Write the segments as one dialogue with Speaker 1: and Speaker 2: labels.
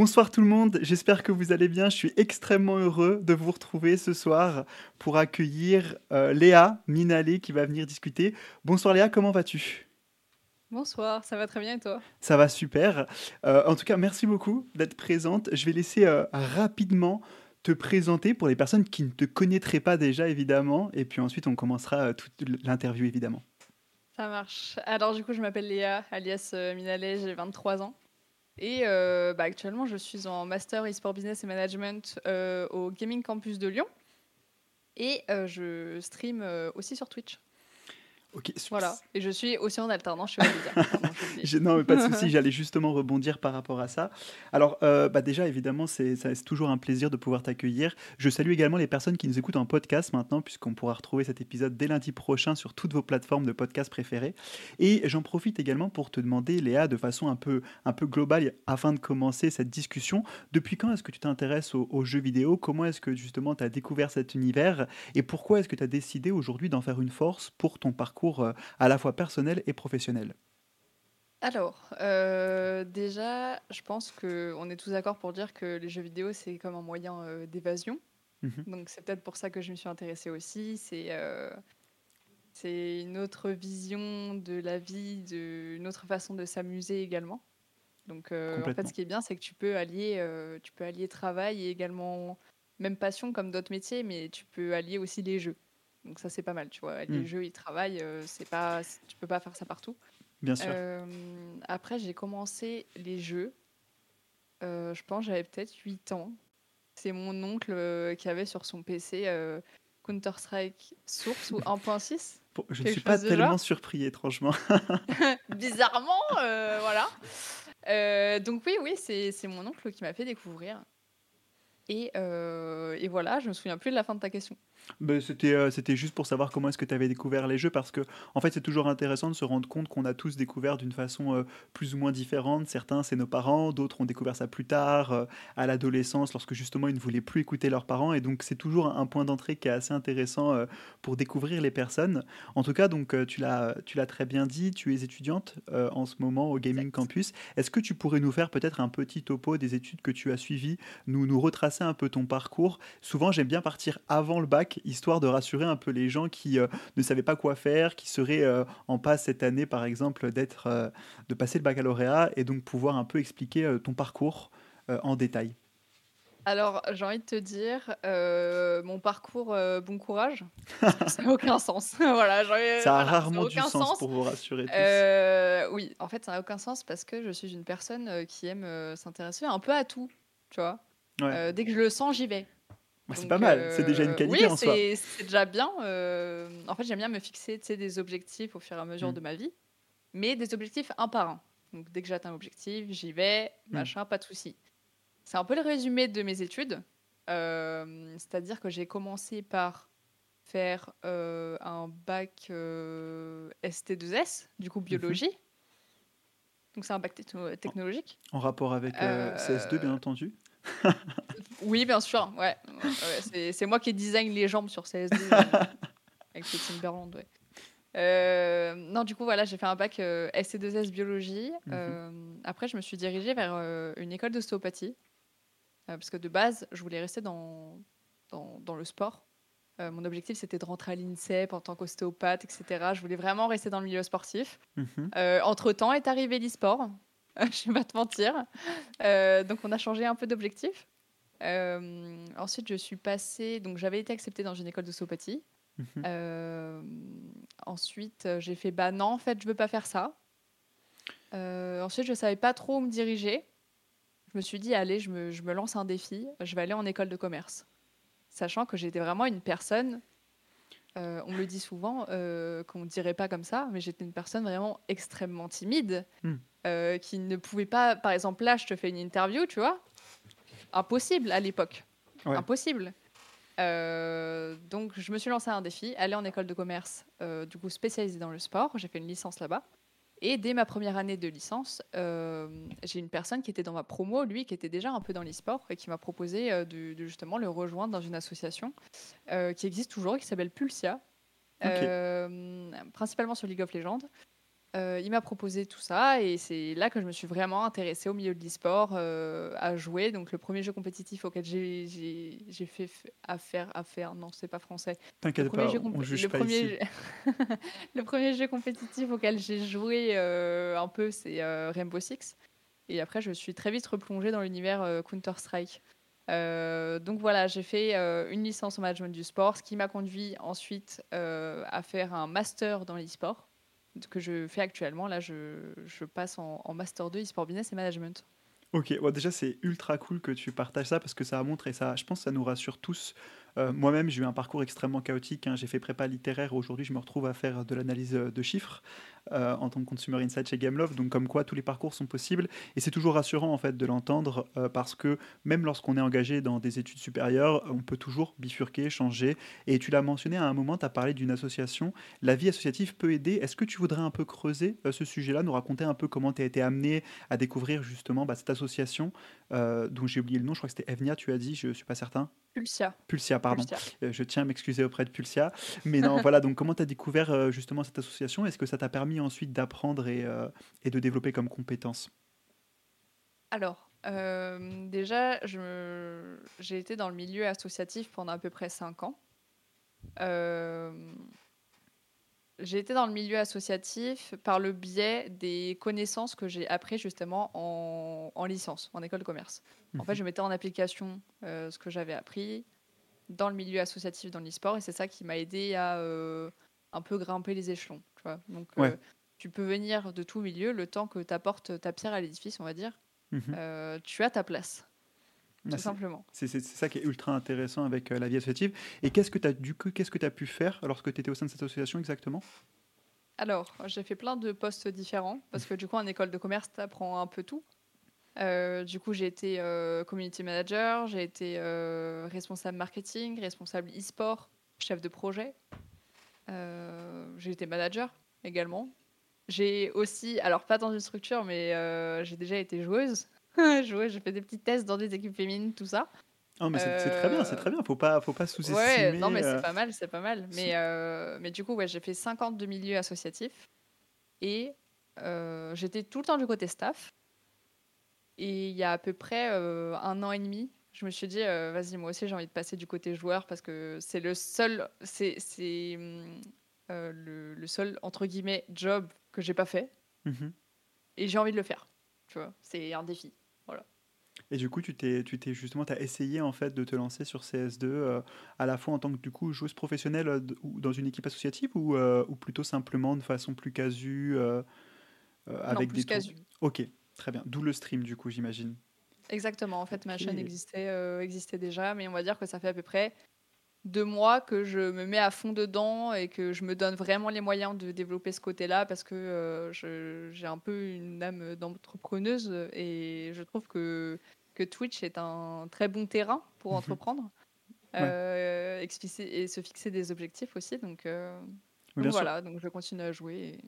Speaker 1: Bonsoir tout le monde, j'espère que vous allez bien. Je suis extrêmement heureux de vous retrouver ce soir pour accueillir euh, Léa Minalé qui va venir discuter. Bonsoir Léa, comment vas-tu?
Speaker 2: Bonsoir, ça va très bien et toi?
Speaker 1: Ça va super. Euh, en tout cas, merci beaucoup d'être présente. Je vais laisser euh, rapidement te présenter pour les personnes qui ne te connaîtraient pas déjà, évidemment. Et puis ensuite, on commencera toute l'interview, évidemment.
Speaker 2: Ça marche. Alors du coup, je m'appelle Léa, alias Minalé, j'ai 23 ans. Et euh, bah, actuellement, je suis en Master e-sport business et management euh, au Gaming Campus de Lyon. Et euh, je stream aussi sur Twitch.
Speaker 1: Ok,
Speaker 2: Voilà. Et je suis aussi en alternance
Speaker 1: chez Non, mais pas de souci, j'allais justement rebondir par rapport à ça. Alors, euh, bah déjà, évidemment, c'est toujours un plaisir de pouvoir t'accueillir. Je salue également les personnes qui nous écoutent en podcast maintenant, puisqu'on pourra retrouver cet épisode dès lundi prochain sur toutes vos plateformes de podcast préférées. Et j'en profite également pour te demander, Léa, de façon un peu, un peu globale, afin de commencer cette discussion, depuis quand est-ce que tu t'intéresses aux, aux, jeux vidéo? Comment est-ce que justement tu as découvert cet univers? Et pourquoi est-ce que tu as décidé aujourd'hui d'en faire une force pour ton parcours euh, à la fois personnel et professionnel
Speaker 2: alors, euh, déjà, je pense qu'on est tous d'accord pour dire que les jeux vidéo, c'est comme un moyen euh, d'évasion. Mhm. Donc, c'est peut-être pour ça que je me suis intéressée aussi. C'est c'est une autre vision de la vie, de, une autre façon de s'amuser également. Donc, en fait, ce qui est bien, c'est que tu peux allier, tu peux allier travail et également même passion comme d'autres métiers, mais tu peux allier aussi les jeux. Donc ça c'est pas mal, tu vois. Les mmh. jeux, ils travaillent, euh, c'est pas, tu peux pas faire ça partout.
Speaker 1: Bien sûr.
Speaker 2: Euh, après, j'ai commencé les jeux. Euh, je pense j'avais peut-être 8 ans. C'est mon oncle qui avait sur son PC Counter-Strike Source ou 1.6.
Speaker 1: je ne suis pas tellement surpris, étrangement.
Speaker 2: Bizarrement, voilà. donc oui, oui, c'est mon oncle qui m'a fait découvrir. Et, et, voilà, je me souviens plus de la fin de ta question.
Speaker 1: Ben, c'était, euh, c'était juste pour savoir comment est-ce que tu avais découvert les jeux, parce que en fait c'est toujours intéressant de se rendre compte qu'on a tous découvert d'une façon euh, plus ou moins différente. Certains c'est nos parents, d'autres ont découvert ça plus tard, euh, à l'adolescence, lorsque justement ils ne voulaient plus écouter leurs parents, et donc c'est toujours un point d'entrée qui est assez intéressant pour découvrir les personnes. En tout cas, donc tu l'as, tu l'as très bien dit, tu es étudiante en ce moment au Gaming Campus. Est-ce que tu pourrais nous faire peut-être un petit topo des études que tu as suivies, nous, nous retracer un peu ton parcours? Souvent j'aime bien partir avant le bac histoire de rassurer un peu les gens qui euh, ne savaient pas quoi faire, qui seraient euh, en passe cette année, par exemple, d'être, euh, de passer le baccalauréat et donc pouvoir un peu expliquer ton parcours en détail.
Speaker 2: Alors, j'ai envie de te dire, mon parcours, bon courage. ça n'a aucun sens. voilà,
Speaker 1: ça a rarement du sens, pour vous rassurer
Speaker 2: tous. oui, en fait, ça n'a aucun sens parce que je suis une personne qui aime s'intéresser un peu à tout, tu vois. dès que je le sens, j'y vais.
Speaker 1: Bah, c'est pas mal, c'est déjà une euh, qualité
Speaker 2: en
Speaker 1: soi.
Speaker 2: C'est déjà bien. Euh, en fait, j'aime bien me fixer des objectifs au fur et à mesure mm. de ma vie, mais des objectifs un par un. Donc, dès que j'atteins l'objectif, j'y vais, mm. machin, pas de souci. C'est un peu le résumé de mes études. Euh, c'est-à-dire que j'ai commencé par faire un bac ST2S, du coup biologie. Mhm. Donc c'est un bac technologique.
Speaker 1: En rapport avec CS2, bien entendu.
Speaker 2: oui, bien sûr. Ouais. c'est moi qui design les jambes sur CSD euh, avec le Timberland. Ouais. Euh, non, du coup, voilà, j'ai fait un bac euh, SC2S biologie. Mhm. après, je me suis dirigée vers une école d'ostéopathie. parce que de base, je voulais rester dans, dans, dans le sport. mon objectif, c'était de rentrer à l'INSEP en tant qu'ostéopathe, etc. Je voulais vraiment rester dans le milieu sportif. Mhm. entre-temps est arrivé l'e-sport. je vais pas te mentir. Euh, donc on a changé un peu d'objectif. Euh, ensuite, je suis passée. Donc j'avais été acceptée dans une école de. Mhm. Euh, ensuite, j'ai fait bah non, en fait, je veux pas faire ça. ensuite, je savais pas trop où me diriger. Je me suis dit, allez, je me, je me lance un défi. Je vais aller en école de commerce. Sachant que j'étais vraiment une personne on me le dit souvent qu'on ne dirait pas comme ça, mais j'étais une personne vraiment extrêmement timide. Hmm. Euh, qui ne pouvait pas. Par exemple, là, je te fais une interview, tu vois. Impossible à l'époque. Impossible. Euh, donc, je me suis lancé un défi, aller en école de commerce, euh, du coup spécialisée dans le sport. J'ai fait une licence là-bas. Et dès ma première année de licence, j'ai une personne qui était dans ma promo, lui, qui était déjà un peu dans l'e-sport et qui m'a proposé de, justement le rejoindre dans une association qui existe toujours, qui s'appelle Pulsia, principalement sur League of Legends. Euh, il m'a proposé tout ça et c'est là que je me suis vraiment intéressée au milieu de l'e-sport, euh, à jouer. Donc le premier jeu compétitif auquel j'ai j'ai- j'ai fait affaire, affaire, non, c'est pas français.
Speaker 1: T'inquiète pas,
Speaker 2: jeu,
Speaker 1: on juge
Speaker 2: le
Speaker 1: pas
Speaker 2: premier,
Speaker 1: ici.
Speaker 2: jeu- le premier jeu compétitif auquel j'ai joué euh, un peu, c'est Rainbow Six. Et après, je suis très vite replongée dans l'univers Counter-Strike. Euh, donc voilà, j'ai fait euh, une licence en management du sport, ce qui m'a conduit ensuite euh, à faire un master dans l'e-sport que je fais actuellement. Là, je, je passe en, master 2 e-sport business et management.
Speaker 1: Ok, bon, déjà c'est ultra cool que tu partages ça parce que ça montre et ça, je pense que ça nous rassure tous. Euh, Moi-même, j'ai eu un parcours extrêmement chaotique. hein. J'ai fait prépa littéraire. Aujourd'hui, je me retrouve à faire de l'analyse euh, de chiffres euh, en tant que consumer insight chez Gameloft. Donc, comme quoi, tous les parcours sont possibles. Et c'est toujours rassurant en fait de l'entendre euh, parce que même lorsqu'on est engagé dans des études supérieures, on peut toujours bifurquer, changer. Et tu l'as mentionné à un moment, tu as parlé d'une association. La vie associative peut aider. Est-ce que tu voudrais un peu creuser euh, ce sujet-là, nous raconter un peu comment tu as été amené à découvrir justement bah, cette association dont j'ai oublié le nom, je crois que c'était Evnia, tu as dit, je ne suis pas certain.
Speaker 2: Pulsia.
Speaker 1: Pulsia, pardon.
Speaker 2: Pulsia.
Speaker 1: Je tiens à m'excuser auprès de Pulsia. Mais non, voilà, donc comment tu as découvert justement cette association? Est-ce que ça t'a permis ensuite d'apprendre et, euh, et de développer comme compétences
Speaker 2: Alors, euh, déjà, j'ai été dans le milieu associatif pendant à peu près 5 ans. Euh, j'ai été dans le milieu associatif par le biais des connaissances que j'ai appris justement en, en licence, en école de commerce. En fait, je mettais en application ce que j'avais appris dans le milieu associatif, dans l'e-sport, et c'est ça qui m'a aidé à euh, un peu grimper les échelons. Tu vois Donc, euh, tu peux venir de tout milieu le temps que tu apportes ta pierre à l'édifice, on va dire.
Speaker 1: Mhm.
Speaker 2: Euh, tu as ta place,
Speaker 1: Ah,
Speaker 2: tout simplement.
Speaker 1: C'est ça qui est ultra intéressant avec euh, la vie associative. Et qu'est-ce que tu as du coup, qu'est-ce que tu as pu faire lorsque tu étais au sein de cette association exactement?
Speaker 2: Alors, j'ai fait plein de postes différents parce que du coup, en école de commerce, tu apprends un peu tout. Euh, du coup, j'ai été euh, community manager, j'ai été responsable marketing, responsable e-sport, chef de projet. Euh, j'ai été manager également. J'ai aussi, alors pas dans une structure, mais euh, j'ai déjà été joueuse. joueuse, j'ai fait des petits tests dans des équipes féminines, tout ça.
Speaker 1: Ah, mais c'est très bien, c'est
Speaker 2: Euh,
Speaker 1: très bien. Faut pas, faut pas sous-estimer.
Speaker 2: Ouais, non, mais c'est pas mal, c'est pas mal. Mais, euh, mais du coup, ouais, j'ai fait 50 de milieux associatifs et euh, j'étais tout le temps du côté staff. Et il y a à peu près un an et demi, je me suis dit, euh, vas-y, moi aussi, j'ai envie de passer du côté joueur parce que c'est le seul, c'est c'est, euh, le, le seul, entre guillemets, job que j'ai pas fait
Speaker 1: mhm.
Speaker 2: et j'ai envie de le faire. Tu vois, c'est un défi.
Speaker 1: Et du coup, tu t'es, tu t'es justement, as essayé en fait de te lancer sur CS2 euh, à la fois en tant que du coup joueuse professionnelle dans une équipe associative ou, ou plutôt simplement de façon plus casu
Speaker 2: non,
Speaker 1: avec
Speaker 2: plus
Speaker 1: des
Speaker 2: casu.
Speaker 1: Ok, très bien. D'où le stream du coup, j'imagine.
Speaker 2: Exactement. En fait, ma chaîne existait, euh, existait déjà, mais on va dire que ça fait à peu près deux mois que je me mets à fond dedans et que je me donne vraiment les moyens de développer ce côté-là parce que euh, j'ai un peu une âme d'entrepreneuse et je trouve que, que Twitch est un très bon terrain pour
Speaker 1: Mhm.
Speaker 2: entreprendre
Speaker 1: Ouais.
Speaker 2: euh, et se fixer des objectifs aussi. Donc,
Speaker 1: sûr.
Speaker 2: voilà, donc je continue à jouer. et-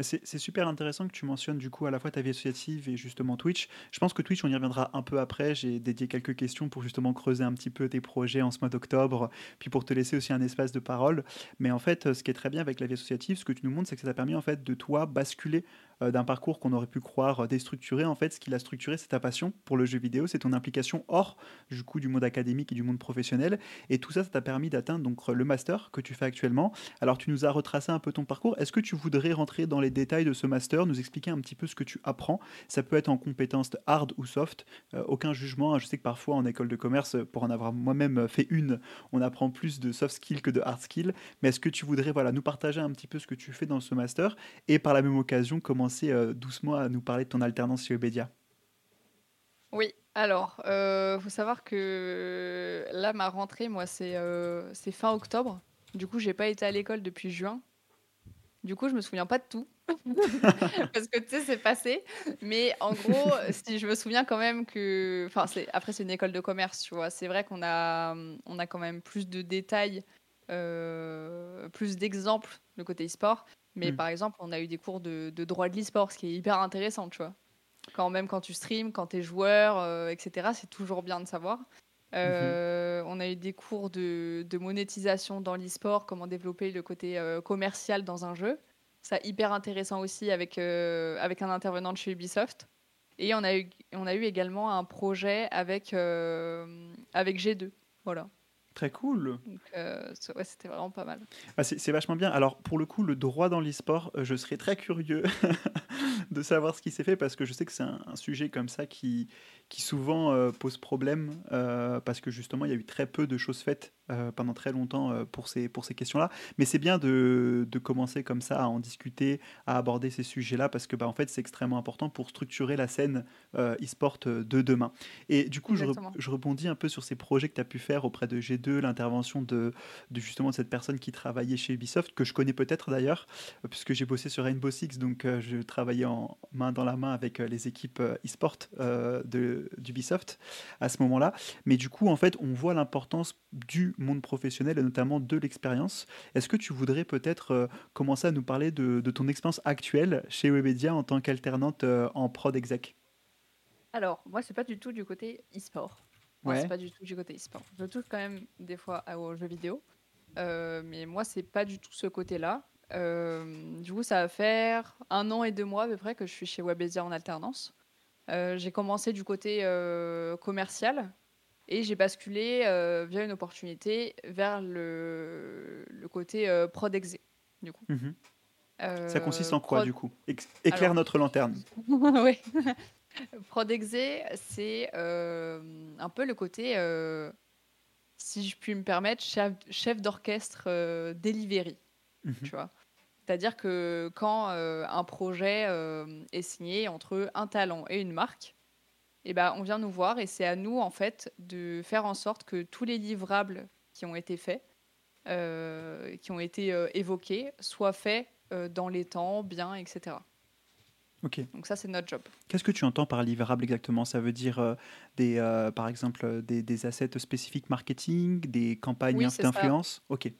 Speaker 1: C'est super intéressant que tu mentionnes du coup à la fois ta vie associative et justement Twitch. Je pense que Twitch, on y reviendra un peu après. J'ai dédié quelques questions pour justement creuser un petit peu tes projets en ce mois d'octobre, puis pour te laisser aussi un espace de parole. Mais en fait, ce qui est très bien avec la vie associative, ce que tu nous montres, c'est que ça t'a permis en fait de toi basculer d'un parcours qu'on aurait pu croire euh, déstructuré. En fait, ce qui l'a structuré, c'est ta passion pour le jeu vidéo, c'est ton implication hors du coup du monde académique et du monde professionnel. Et tout ça, ça t'a permis d'atteindre donc le master que tu fais actuellement. Alors, tu nous as retracé un peu ton parcours. Est-ce que tu voudrais rentrer dans les détails de ce master, nous expliquer un petit peu ce que tu apprends? Ça peut être en compétences hard ou soft, euh, aucun jugement. Je sais que parfois en école de commerce, pour en avoir moi-même fait une, on apprend plus de soft skills que de hard skills. Mais est-ce que tu voudrais voilà, nous partager un petit peu ce que tu fais dans ce master? Et par la même occasion commencer euh, doucement à nous parler de ton alternance chez Webedia
Speaker 2: Oui, alors, euh, faut savoir que là, ma rentrée, moi, c'est euh, c'est fin octobre. Du coup, j'ai pas été à l'école depuis juin. Du coup, je me souviens pas de tout. Parce que tu sais, c'est passé. Mais en gros, si je me souviens quand même que. Enfin, après, c'est une école de commerce, tu vois. C'est vrai qu'on a, on a quand même plus de détails, plus d'exemples de côté e-sport. Mais
Speaker 1: Mm.
Speaker 2: par exemple, on a eu des cours de, de droit de l'e-sport, ce qui est hyper intéressant, tu vois. Quand même, quand tu streams, quand tu es joueur, euh, etc., c'est toujours bien de savoir. Euh, On a eu des cours de, de monétisation dans l'e-sport, comment développer le côté euh, commercial dans un jeu. ça hyper intéressant aussi avec, euh, avec un intervenant de chez Ubisoft. Et on a eu, on a eu également un projet avec, euh, avec G2. Voilà.
Speaker 1: Très cool.
Speaker 2: Euh, ouais, c'était vraiment pas mal.
Speaker 1: Ah, c'est vachement bien. Alors, pour le coup, le droit dans l'e-sport, je serais très curieux de savoir ce qui s'est fait parce que je sais que c'est un, sujet comme ça qui, qui souvent pose problème parce que justement, il y a eu très peu de choses faites euh, pendant très longtemps euh, pour ces, pour ces questions-là. Mais c'est bien de, de, commencer comme ça à en discuter, à aborder ces sujets-là, parce que bah, en fait, c'est extrêmement important pour structurer la scène euh, e-sport de demain. Et du coup, je, je, rebondis un peu sur ces projets que tu as pu faire auprès de G2, l'intervention de, de, justement de cette personne qui travaillait chez Ubisoft, que je connais peut-être d'ailleurs, puisque j'ai bossé sur Rainbow Six, donc je travaillais en main dans la main avec les équipes e-sport d'Ubisoft à ce moment-là. Mais du coup, en fait, on voit l'importance du monde professionnel et notamment de l'expérience. Est-ce que tu voudrais peut-être euh, commencer à nous parler de, ton expérience actuelle chez Webedia en tant qu'alternante euh, en prod exec?
Speaker 2: Alors, moi, c'est pas du tout du côté e-sport. Ouais. C'est pas du tout du côté e-sport. Je touche quand même des fois aux jeux vidéo, euh, mais moi, c'est pas du tout ce côté-là. du coup, ça va faire un an et deux mois à peu près que je suis chez Webedia en alternance. j'ai commencé du côté commercial, et j'ai basculé euh, via une opportunité vers le, le côté euh, prod exé, du coup.
Speaker 1: Mhm. Ça consiste en quoi, du coup? Éclaire notre lanterne.
Speaker 2: oui. prod exé, c'est euh, un peu le côté, si je puis me permettre, chef, chef d'orchestre delivery. Mhm. Tu vois c'est-à-dire que quand un projet est signé entre un talent et une marque, eh ben, on vient nous voir et c'est à nous en fait de faire en sorte que tous les livrables qui ont été faits, euh, qui ont été euh, évoqués, soient faits euh, dans les temps, bien, etc.
Speaker 1: Ok.
Speaker 2: Donc ça c'est notre job.
Speaker 1: Qu'est-ce que tu entends par livrable exactement? Ça veut dire des, par exemple des, des, assets spécifiques marketing, des campagnes d'influence? Ok.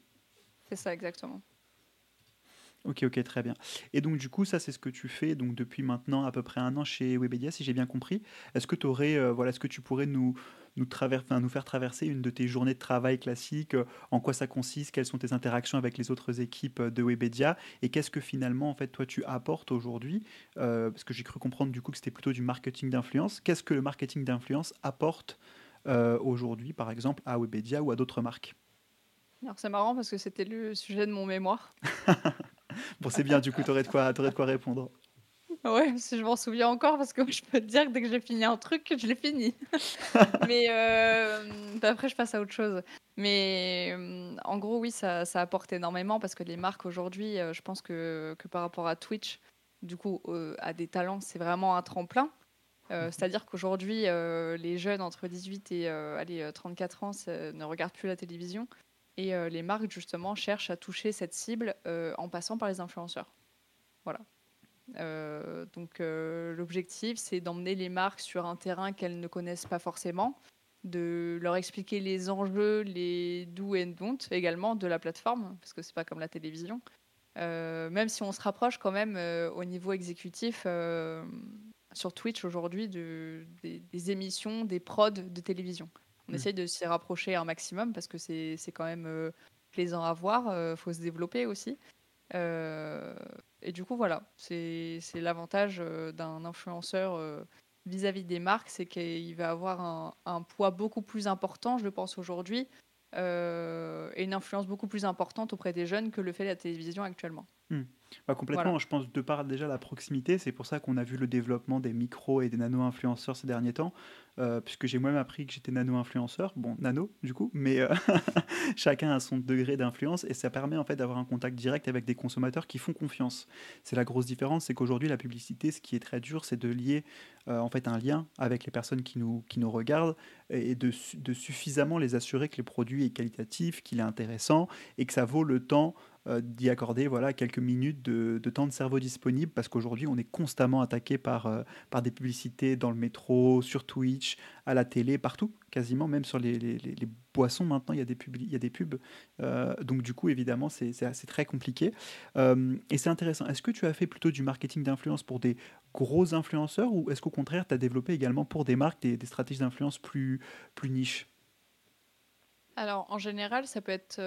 Speaker 2: C'est ça exactement.
Speaker 1: Ok, ok, très bien. Et donc, du coup, ça, c'est ce que tu fais donc depuis maintenant à peu près un an chez Webedia, si j'ai bien compris. Est-ce que, aurais, euh, voilà, est-ce que tu pourrais nous, nous, nous faire traverser une de tes journées de travail classiques euh, En quoi ça consiste Quelles sont tes interactions avec les autres équipes euh, de Webedia Et qu'est-ce que finalement, en fait, toi, tu apportes aujourd'hui Parce que j'ai cru comprendre du coup que c'était plutôt du marketing d'influence. Qu'est-ce que le marketing d'influence apporte aujourd'hui, par exemple, à Webedia ou à d'autres marques?
Speaker 2: Alors c'est marrant parce que c'était le sujet de mon mémoire.
Speaker 1: bon, c'est bien, du coup, tu aurais, de quoi, de quoi répondre.
Speaker 2: Ouais, si je m'en souviens encore, parce que je peux te dire que dès que j'ai fini un truc, je l'ai fini. Mais euh, bah, après, je passe à autre chose. Mais euh, en gros, oui, ça, ça, apporte énormément parce que les marques aujourd'hui, euh, je pense que, que, par rapport à Twitch, du coup, à des talents, c'est vraiment un tremplin. Mhm. C'est-à-dire qu'aujourd'hui, les jeunes entre 18 et allez, 34 ans ne regardent plus la télévision. Et euh, les marques, justement, cherchent à toucher cette cible euh, en passant par les influenceurs. Voilà. Euh, donc l'objectif, c'est d'emmener les marques sur un terrain qu'elles ne connaissent pas forcément, de leur expliquer les enjeux, les do and don't également de la plateforme, parce que c'est pas comme la télévision. même si on se rapproche quand même au niveau exécutif sur Twitch aujourd'hui de, des, émissions, des prods de télévision. On mm. essaye de s'y rapprocher un maximum parce que c'est quand même euh, plaisant à voir. Il euh, faut se développer aussi. Euh, et du coup, voilà, c'est l'avantage d'un influenceur vis-à-vis des marques, c'est qu'il va avoir un, un, poids beaucoup plus important, je pense, aujourd'hui, et une influence beaucoup plus importante auprès des jeunes que le fait la télévision actuellement.
Speaker 1: Mm. Bah, complètement, je pense, de par déjà la proximité, c'est pour ça qu'on a vu le développement des micros et des nano-influenceurs ces derniers temps, euh, puisque j'ai moi-même appris que j'étais nano-influenceur, bon, nano du coup, mais euh, chacun a son degré d'influence et ça permet en fait d'avoir un contact direct avec des consommateurs qui font confiance. C'est la grosse différence, c'est qu'aujourd'hui la publicité, ce qui est très dur, c'est de lier euh, en fait un lien avec les personnes qui nous, qui nous regardent et de, de suffisamment les assurer que le produit est qualitatif, qu'il est intéressant et que ça vaut le temps euh, d'y accorder voilà, quelques minutes de, temps de cerveau disponible parce qu'aujourd'hui on est constamment attaqué par, euh, par des publicités dans le métro, sur Twitch, à la télé, partout, quasiment, même sur les, les, les boissons maintenant, il y a des, pubs, il y a des pubs. Euh, donc du coup évidemment c'est très compliqué. et c'est intéressant. Est-ce que tu as fait plutôt du marketing d'influence pour des gros influenceurs ou est-ce qu'au contraire tu as développé également pour des marques des, des stratégies d'influence plus, plus niches?
Speaker 2: Alors, en général, ça peut être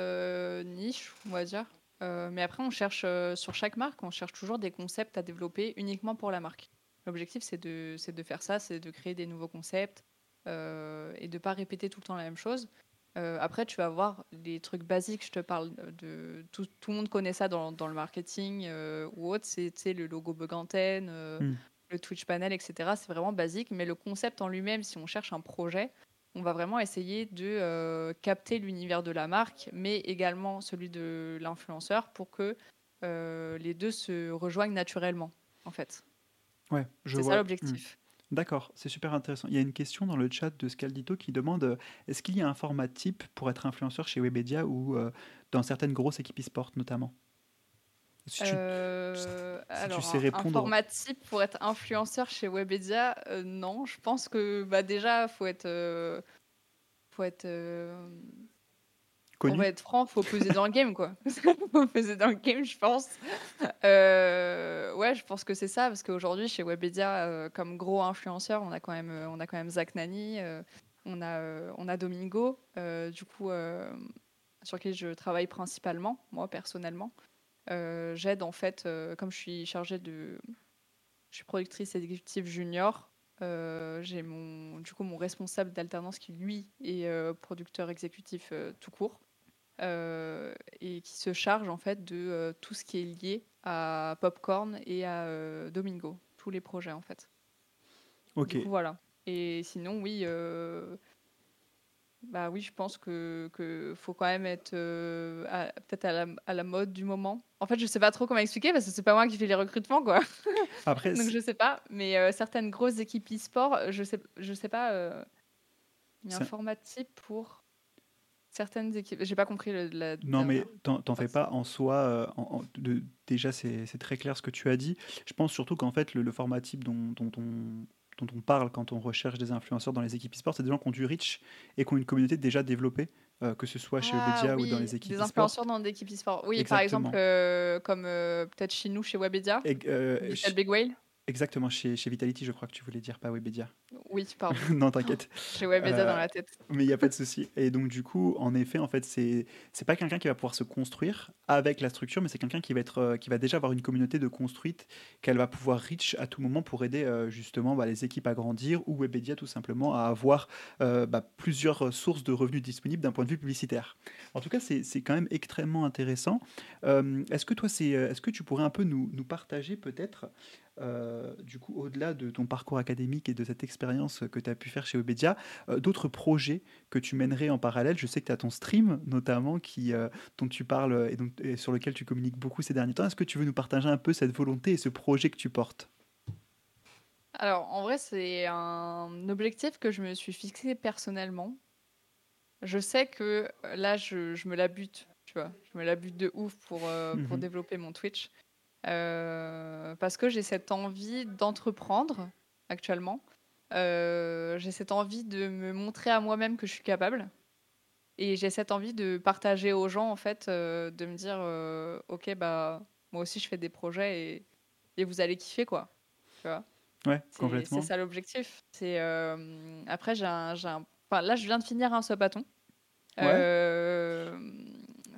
Speaker 2: niche, on va dire. Mais après, on cherche sur chaque marque, on cherche toujours des concepts à développer uniquement pour la marque. L'objectif, c'est de, de faire ça, c'est de créer des nouveaux concepts et de ne pas répéter tout le temps la même chose. après, tu vas voir les trucs basiques. Je te parle de tout, tout le monde connaît ça dans, dans le marketing ou autre. C'est le logo bug antenne, mmh. le Twitch panel, etc. C'est vraiment basique. Mais le concept en lui-même, si on cherche un projet, on va vraiment essayer de euh, capter l'univers de la marque, mais également celui de l'influenceur pour que euh, les deux se rejoignent naturellement, en fait.
Speaker 1: Ouais,
Speaker 2: je C'est ça l'objectif.
Speaker 1: Hmm. D'accord, c'est super intéressant. Il y a une question dans le chat de Scaldito qui demande euh, est-ce qu'il y a un format type pour être influenceur chez Webedia ou dans certaines grosses équipes e-sport notamment?
Speaker 2: Euh, alors, tu sais répondre. Un format type pour être influenceur chez Webedia, euh, non. Je pense que bah, déjà, faut être. Euh, faut être. On va être franc, faut peser dans le game, quoi. faut peser dans le game, je pense. ouais, je pense que c'est ça, parce qu'aujourd'hui, chez Webedia, comme gros influenceur, on a quand même, on a quand même Zach Nani, on, a, on a Domingo, du coup, sur qui je travaille principalement, moi, personnellement. Euh, j'aide en fait, euh, comme je suis chargée de. Je suis productrice exécutive junior. Euh, j'ai mon, du coup mon responsable d'alternance qui lui est producteur exécutif tout court et qui se charge en fait de tout ce qui est lié à Popcorn et à Domingo, tous les projets en fait. Ok. voilà. Et sinon, oui, bah oui, je pense que, que faut quand même être euh, peut-être à la, à la, mode du moment. En fait, je sais pas trop comment expliquer parce que c'est pas moi qui fais les recrutements, quoi. Après, donc je sais pas. Mais euh, certaines grosses équipes e-sport, je sais, je sais pas. Euh, il y a un format type pour certaines équipes. J'ai pas compris le, la.
Speaker 1: Non, mais t'en fais pas en soi. de, déjà, c'est très clair ce que tu as dit. Je pense surtout qu'en fait, le, le, format type dont, dont on dont on parle quand on recherche des influenceurs dans les équipes e-sport, c'est des gens qui ont du reach et qui ont une communauté déjà développée, euh, que ce soit chez ah, Webedia ou dans les équipes
Speaker 2: e-sport. Des influenceurs dans des équipes e-sport. Oui, par exemple, euh, comme euh, peut-être chez nous, chez Webedia, Michel Big Whale.
Speaker 1: Exactement, chez, chez Vitality, je crois que tu voulais dire, pas Webedia.
Speaker 2: Oui, pardon.
Speaker 1: non, t'inquiète.
Speaker 2: J'ai Webedia dans la tête.
Speaker 1: Mais il n'y a pas de souci. Et donc, du coup, en effet, en fait, c'est c'est pas quelqu'un qui va pouvoir se construire avec la structure, mais c'est quelqu'un qui va être qui va déjà avoir une communauté de construite qu'elle va pouvoir reach à tout moment pour aider justement bah, les équipes à grandir ou Webedia tout simplement à avoir bah, plusieurs sources de revenus disponibles d'un point de vue publicitaire. En tout cas, c'est quand même extrêmement intéressant. est-ce que toi, c'est est-ce que tu pourrais un peu nous, nous partager peut-être euh, du coup, au-delà de ton parcours académique et de cette expérience que tu as pu faire chez Webedia, euh, d'autres projets que tu mènerais en parallèle Je sais que tu as ton stream, notamment, qui, euh, dont tu parles et, donc, sur lequel tu communiques beaucoup ces derniers temps. Est-ce que tu veux nous partager un peu cette volonté et ce projet que tu portes?
Speaker 2: Alors, en vrai, c'est un objectif que je me suis fixé personnellement. Je sais que là, je, je me la bute, tu vois. Je me la bute de ouf pour, pour mmh développer mon Twitch. Euh, parce que j'ai cette envie d'entreprendre actuellement. Euh, j'ai cette envie de me montrer à moi-même que je suis capable. Et j'ai cette envie de partager aux gens, en fait, euh, de me dire, ok, bah, moi aussi je fais des projets et, et vous allez kiffer, quoi. Tu vois?
Speaker 1: Ouais, complètement.
Speaker 2: C'est ça l'objectif. C'est après j'ai un, un... Enfin, là je viens de finir un sopaton. Ouais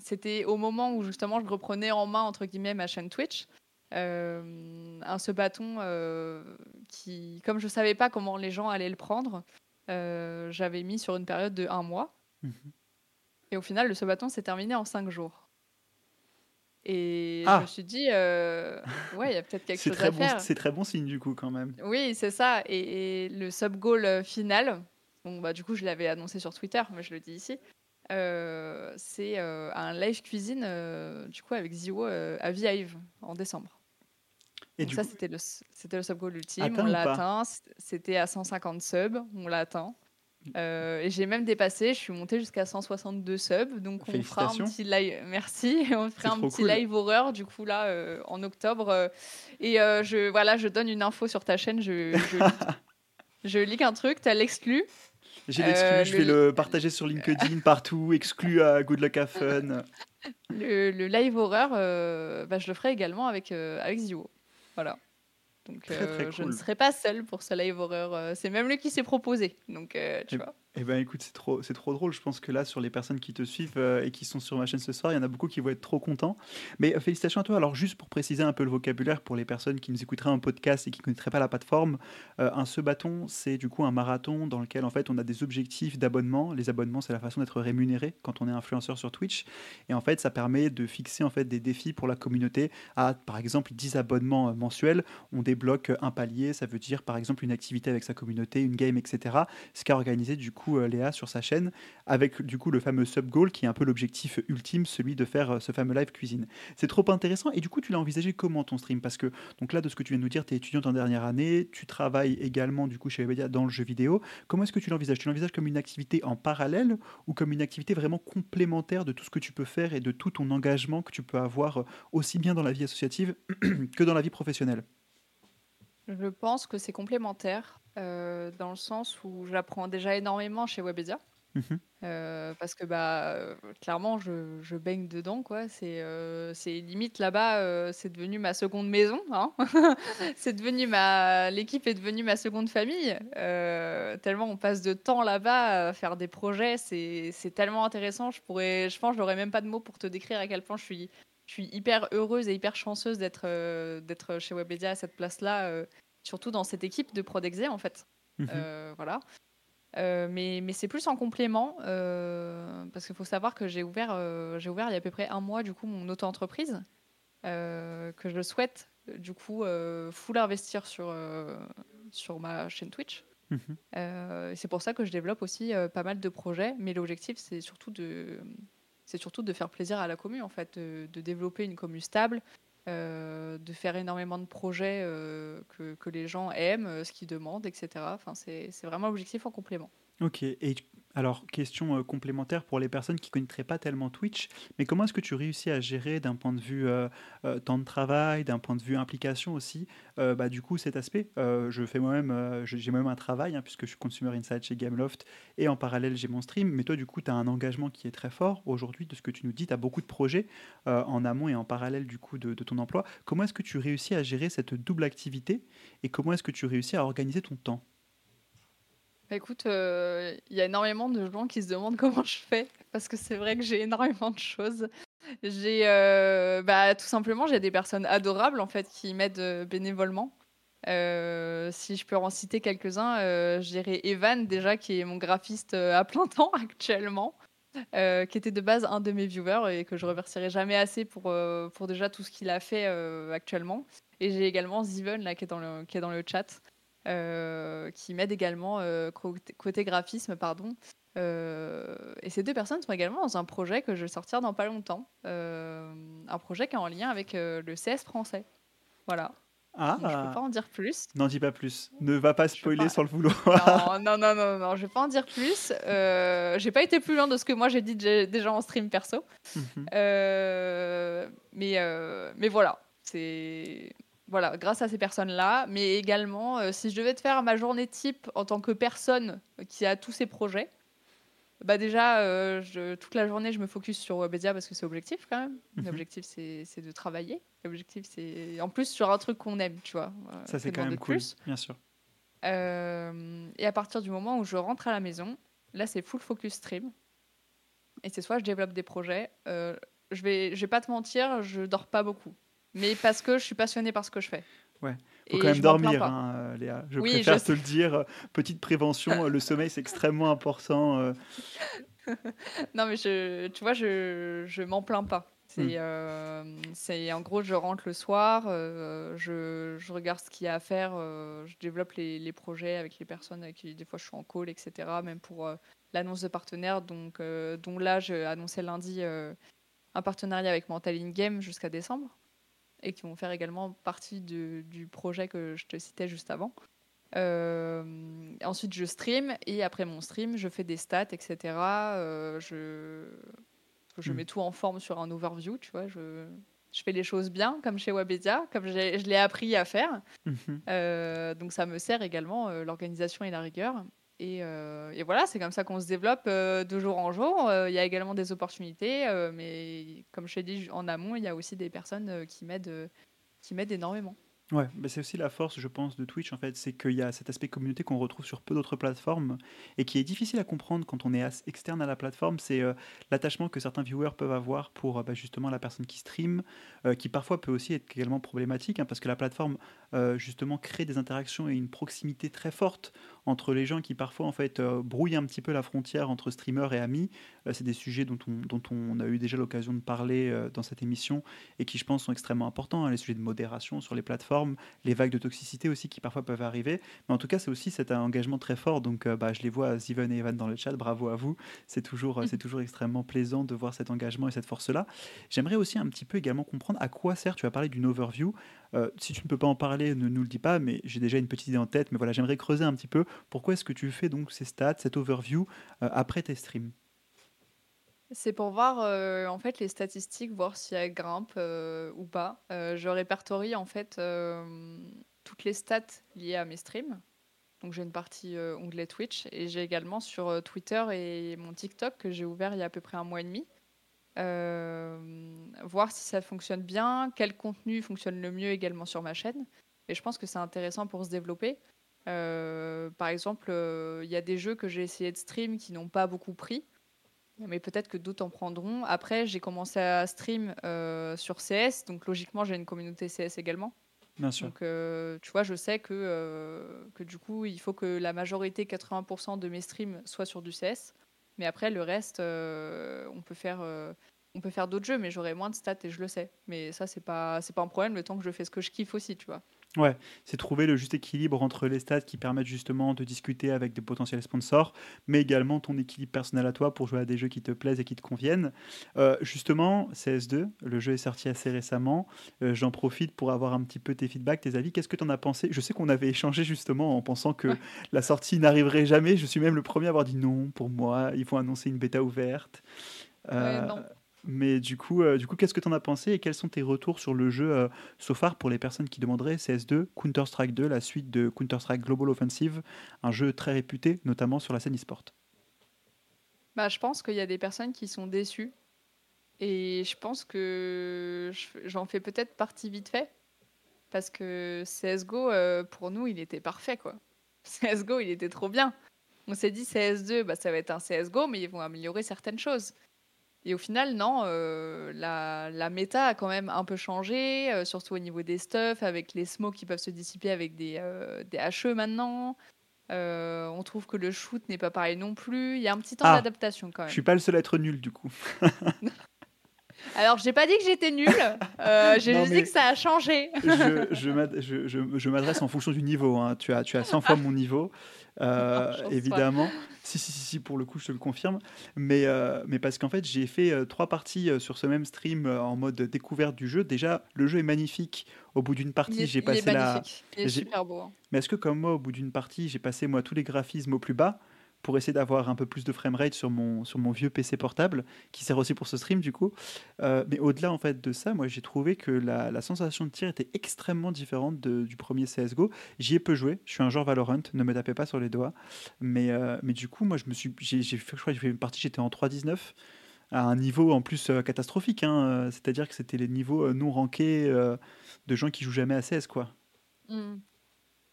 Speaker 2: c'était au moment où justement je reprenais en main entre guillemets ma chaîne Twitch. Euh, un ce bâton euh, qui, comme je savais pas comment les gens allaient le prendre, euh, j'avais mis sur une période de un mois. Mhm. Et au final, le ce bâton s'est terminé en cinq jours. Et je ah. me suis dit, ouais, il y a peut-être quelque chose à faire.
Speaker 1: C'est très bon signe du coup quand même.
Speaker 2: Oui, c'est ça. Et, le sub goal final, bon bah du coup je l'avais annoncé sur Twitter, mais je le dis ici. Euh, c'est euh, un live cuisine du coup avec Zio à Vive en décembre. Et ça, c'était le, c'était le sub goal ultime. on l'a atteint. C'était à 150 subs. On l'a atteint. et j'ai même dépassé. Je suis montée jusqu'à 162 subs. Donc on fera un petit live. Merci. On fera un petit live horreur du coup là en octobre. et je voilà, je donne une info sur ta chaîne. Je je, je lis un truc. T'as l'exclu.
Speaker 1: J'ai l'exclu, euh, je vais le partager sur LinkedIn partout, exclu à Good Luck Have Fun.
Speaker 2: Le, live horreur, euh, bah, je le ferai également avec, euh, avec Zio. Voilà. Donc je ne serai pas seule pour ce live horreur. C'est même lui qui s'est proposé. Donc tu
Speaker 1: et,
Speaker 2: vois.
Speaker 1: Eh ben écoute, c'est trop, c'est trop drôle. Je pense que là, sur les personnes qui te suivent euh, et qui sont sur ma chaîne ce soir, il y en a beaucoup qui vont être trop contents. Mais euh, félicitations à toi. Alors juste pour préciser un peu le vocabulaire pour les personnes qui nous écouteraient un podcast et qui ne connaîtraient pas la plateforme, euh, un ce bâton, c'est du coup un marathon dans lequel en fait on a des objectifs d'abonnement. Les abonnements, c'est la façon d'être rémunéré quand on est influenceur sur Twitch. Et en fait, ça permet de fixer en fait des défis pour la communauté. À par exemple 10 abonnements mensuels, on débloque un palier. Ça veut dire par exemple une activité avec sa communauté, une game, etc. Ce qu'a organisé du coup euh, Léa sur sa chaîne, avec du coup le fameux sub goal qui est un peu l'objectif ultime, celui de faire euh, ce fameux live cuisine. C'est trop intéressant. Et du coup, tu l'as envisagé comment ton stream? Parce que donc là, de ce que tu viens de nous dire, tu es étudiante en dernière année, tu travailles également du coup chez Webedia dans le jeu vidéo. Comment est-ce que tu l'envisages? Tu l'envisages comme une activité en parallèle ou comme une activité vraiment complémentaire de tout ce que tu peux faire et de tout ton engagement que tu peux avoir euh, aussi bien dans la vie associative que dans la vie professionnelle?
Speaker 2: Je pense que c'est complémentaire. Euh, dans le sens où j'apprends déjà énormément chez Webedia. Mhm. Euh, parce que bah euh, clairement je, je, baigne dedans quoi c'est c'est limite là-bas c'est devenu ma seconde maison hein c'est devenu ma l'équipe est devenue ma seconde famille tellement on passe de temps là-bas à faire des projets c'est tellement intéressant je pourrais je pense j'aurais même pas de mots pour te décrire à quel point je suis je suis hyper heureuse et hyper chanceuse d'être d'être chez Webedia à cette place là surtout dans cette équipe de Prodexé en fait. Mhm. Euh, voilà. Euh, mais, mais c'est plus en complément euh, parce qu'il faut savoir que j'ai ouvert, j'ai ouvert il y a à peu près un mois du coup mon auto-entreprise que je souhaite du coup full investir sur, sur ma chaîne Twitch. Mhm. c'est pour ça que je développe aussi pas mal de projets, mais l'objectif c'est surtout de c'est surtout de faire plaisir à la commune en fait, de, développer une commune stable, euh, de faire énormément de projets euh, que, que, les gens aiment, euh, ce qu'ils demandent, etc. Enfin, c'est vraiment l'objectif en complément.
Speaker 1: Alors, question euh, complémentaire pour les personnes qui ne connaîtraient pas tellement Twitch, mais comment est-ce que tu réussis à gérer d'un point de vue euh, euh, temps de travail, d'un point de vue implication aussi, bah, du coup cet aspect Je fais moi-même, j'ai moi-même un travail, hein, puisque je suis Consumer Insight chez Gameloft, et en parallèle j'ai mon stream, mais toi du coup tu as un engagement qui est très fort aujourd'hui, de ce que tu nous dis, tu as beaucoup de projets en amont et en parallèle du coup de ton emploi. Comment est-ce que tu réussis à gérer cette double activité, et comment est-ce que tu réussis à organiser ton temps?
Speaker 2: Bah, écoute, euh, il y a énormément de gens qui se demandent comment je fais, parce que c'est vrai que j'ai énormément de choses. J'ai, euh, bah, tout simplement, j'ai des personnes adorables en fait qui m'aident euh, bénévolement. si je peux en citer quelques-uns, je dirais Evan déjà qui est mon graphiste à plein temps actuellement, qui était de base un de mes viewers et que je remercierai jamais assez pour, pour déjà tout ce qu'il a fait actuellement. Et j'ai également Ziven là qui est dans le, qui est dans le chat. Euh, qui m'aide également euh, côté, graphisme, pardon. Euh, et ces deux personnes sont également dans un projet que je vais sortir dans pas longtemps, un projet qui est en lien avec le CS français. Voilà. Ah. je peux pas en dire plus.
Speaker 1: N'en dis pas plus. Ne va pas spoiler sans le vouloir.
Speaker 2: non, non, non, non, non, je vais pas en dire plus. J'ai pas été plus loin de ce que moi j'ai dit déjà en stream perso. Mhm. mais, mais voilà, c'est voilà, grâce à ces personnes-là, mais également, euh, si je devais te faire ma journée type en tant que personne qui a tous ces projets, bah déjà, euh, je, toute la journée, je me focus sur Webedia parce que c'est objectif quand même. Mhm. L'objectif, c'est de travailler. L'objectif, c'est en plus sur un truc qu'on aime, tu vois.
Speaker 1: Euh, Ça, c'est quand même cool, bien sûr.
Speaker 2: et à partir du moment où je rentre à la maison, là, c'est full focus stream. Et c'est soit je développe des projets. je vais, je vais pas te mentir, je dors pas beaucoup mais parce que je suis passionnée par ce que je fais.
Speaker 1: Ouais. Faut quand même dormir, hein, Léa. Je préfère te le dire. Petite prévention, le sommeil c'est extrêmement important. Euh.
Speaker 2: non mais je, tu vois, je je m'en plains pas. C'est hmm. euh, c'est en gros, je rentre le soir, euh, je, je, regarde ce qu'il y a à faire, je développe les, les, projets avec les personnes avec qui des fois je suis en call, etc. Même pour l'annonce de partenaires, donc dont là j'ai annoncé lundi un partenariat avec Mental In Game jusqu'à décembre et qui vont faire également partie du projet que je te citais juste avant. Euh, ensuite, je stream et après mon stream, je fais des stats, etc. Euh, je, je hmm. mets tout en forme sur un overview, tu vois. Je, je fais les choses bien, comme chez Webedia, comme je l'ai appris à faire. Mhm. Euh, donc ça me sert également l'organisation et la rigueur. Euh, et, voilà, c'est comme ça qu'on se développe euh, de jour en jour. Euh, il y a également des opportunités, mais comme je l'ai dit en amont, il y a aussi des personnes qui m'aident, qui m'aident énormément.
Speaker 1: Ouais, bah, c'est aussi la force, je pense, de Twitch, en fait, c'est qu'il y a cet aspect communauté qu'on retrouve sur peu d'autres plateformes et qui est difficile à comprendre quand on est externe à la plateforme. C'est euh, l'attachement que certains viewers peuvent avoir pour euh, bah, justement la personne qui stream, euh, qui parfois peut aussi être également problématique, hein, parce que la plateforme justement crée des interactions et une proximité très forte entre les gens qui parfois en fait brouillent un petit peu la frontière entre streamers et amis. c'est des sujets dont on, dont on a eu déjà l'occasion de parler dans cette émission et qui, je pense, sont extrêmement importants. Hein, les sujets de modération sur les plateformes les vagues de toxicité aussi qui parfois peuvent arriver. Mais en tout cas, c'est aussi cet engagement très fort. Donc, euh, bah, je les vois, Ziven et Evan dans le chat. Bravo à vous. C'est toujours, euh, c'est toujours extrêmement plaisant de voir cet engagement et cette force-là. J'aimerais aussi un petit peu également comprendre à quoi sert. Tu as parlé d'une overview. Euh, si tu ne peux pas en parler, ne nous le dis pas. Mais j'ai déjà une petite idée en tête. Mais voilà, j'aimerais creuser un petit peu. Pourquoi est-ce que tu fais donc ces stats, cette overview après tes streams?
Speaker 2: C'est pour voir, euh, en fait, les statistiques, voir si elles grimpent, euh, ou pas. Euh, je répertorie, en fait, toutes les stats liées à mes streams. Donc j'ai une partie, onglet Twitch et j'ai également sur, Twitter et mon TikTok que j'ai ouvert il y a à peu près un mois et demi. voir si ça fonctionne bien, quel contenu fonctionne le mieux également sur ma chaîne et je pense que c'est intéressant pour se développer. par exemple, il y a des jeux que j'ai essayé de stream qui n'ont pas beaucoup pris. Mais peut-être que d'autres en prendront. Après, j'ai commencé à stream euh, sur CS, donc logiquement, j'ai une communauté CS également.
Speaker 1: Bien sûr.
Speaker 2: Donc, euh, tu vois, je sais que, euh, que du coup, il faut que la majorité, 80% de mes streams, soient sur du CS. Mais après, le reste, on peut faire, on peut faire d'autres jeux, mais j'aurai moins de stats et je le sais. Mais ça, c'est pas, c'est pas un problème le temps que je fais ce que je kiffe aussi, tu vois.
Speaker 1: Ouais, c'est trouver le juste équilibre entre les stats qui permettent justement de discuter avec des potentiels sponsors, mais également ton équilibre personnel à toi pour jouer à des jeux qui te plaisent et qui te conviennent. Euh, justement, CS2, le jeu est sorti assez récemment. Euh, j'en profite pour avoir un petit peu tes feedbacks, tes avis. Qu'est-ce que tu en as pensé? Je sais qu'on avait échangé justement en pensant que la sortie n'arriverait jamais. Je suis même le premier à avoir dit non, pour moi, il faut annoncer une bêta ouverte.
Speaker 2: Euh, non.
Speaker 1: Mais du coup, euh, du coup qu'est-ce que tu en as pensé et quels sont tes retours sur le jeu euh, so far pour les personnes qui demanderaient CS2, Counter-Strike 2, la suite de Counter-Strike Global Offensive, un jeu très réputé, notamment sur la scène e-sport?
Speaker 2: Bah, Je pense qu'il y a des personnes qui sont déçues. Et je pense que j'en fais peut-être partie vite fait. Parce que CSGO, euh, pour nous, il était parfait. quoi. CSGO, il était trop bien. On s'est dit CS2, bah, ça va être un CSGO, mais ils vont améliorer certaines choses. Et au final, non, euh, la, la, méta a quand même un peu changé, euh, surtout au niveau des stuffs, avec les smokes qui peuvent se dissiper avec des, euh, des HE maintenant. on trouve que le shoot n'est pas pareil non plus. Il y a un petit temps ah, d'adaptation quand même.
Speaker 1: Je suis pas le seul à être nul du coup.
Speaker 2: Alors, j'ai pas dit que j'étais nulle, j'ai juste dit que ça a changé.
Speaker 1: je, m'adresse en fonction du niveau. Hein. Tu, as, tu as 100 fois mon niveau. Euh, évidemment. Si, si, si, pour le coup, je te le confirme. Mais, euh, mais parce qu'en fait, j'ai fait euh, trois parties sur ce même stream en mode découverte du jeu. Déjà, le jeu est magnifique. Au bout d'une partie, j'ai passé la.
Speaker 2: Il est super beau. Hein.
Speaker 1: Mais est-ce que, comme moi, au bout d'une partie, j'ai passé moi tous les graphismes au plus bas? Pour essayer d'avoir un peu plus de framerate sur mon, sur mon vieux PC portable, qui sert aussi pour ce stream du coup. Euh, mais au-delà en fait de ça, moi j'ai trouvé que la, sensation de tir était extrêmement différente du premier CSGO. J'y ai peu joué, je suis un joueur Valorant, ne me tapez pas sur les doigts. Mais, euh, mais du coup, moi je me suis, j'ai, fait, je j'ai une partie, j'étais en 3.19 à un niveau en plus euh, catastrophique, hein, c'est-à-dire que c'était les niveaux non rankés de gens qui jouent jamais à CS quoi.
Speaker 2: Mmh.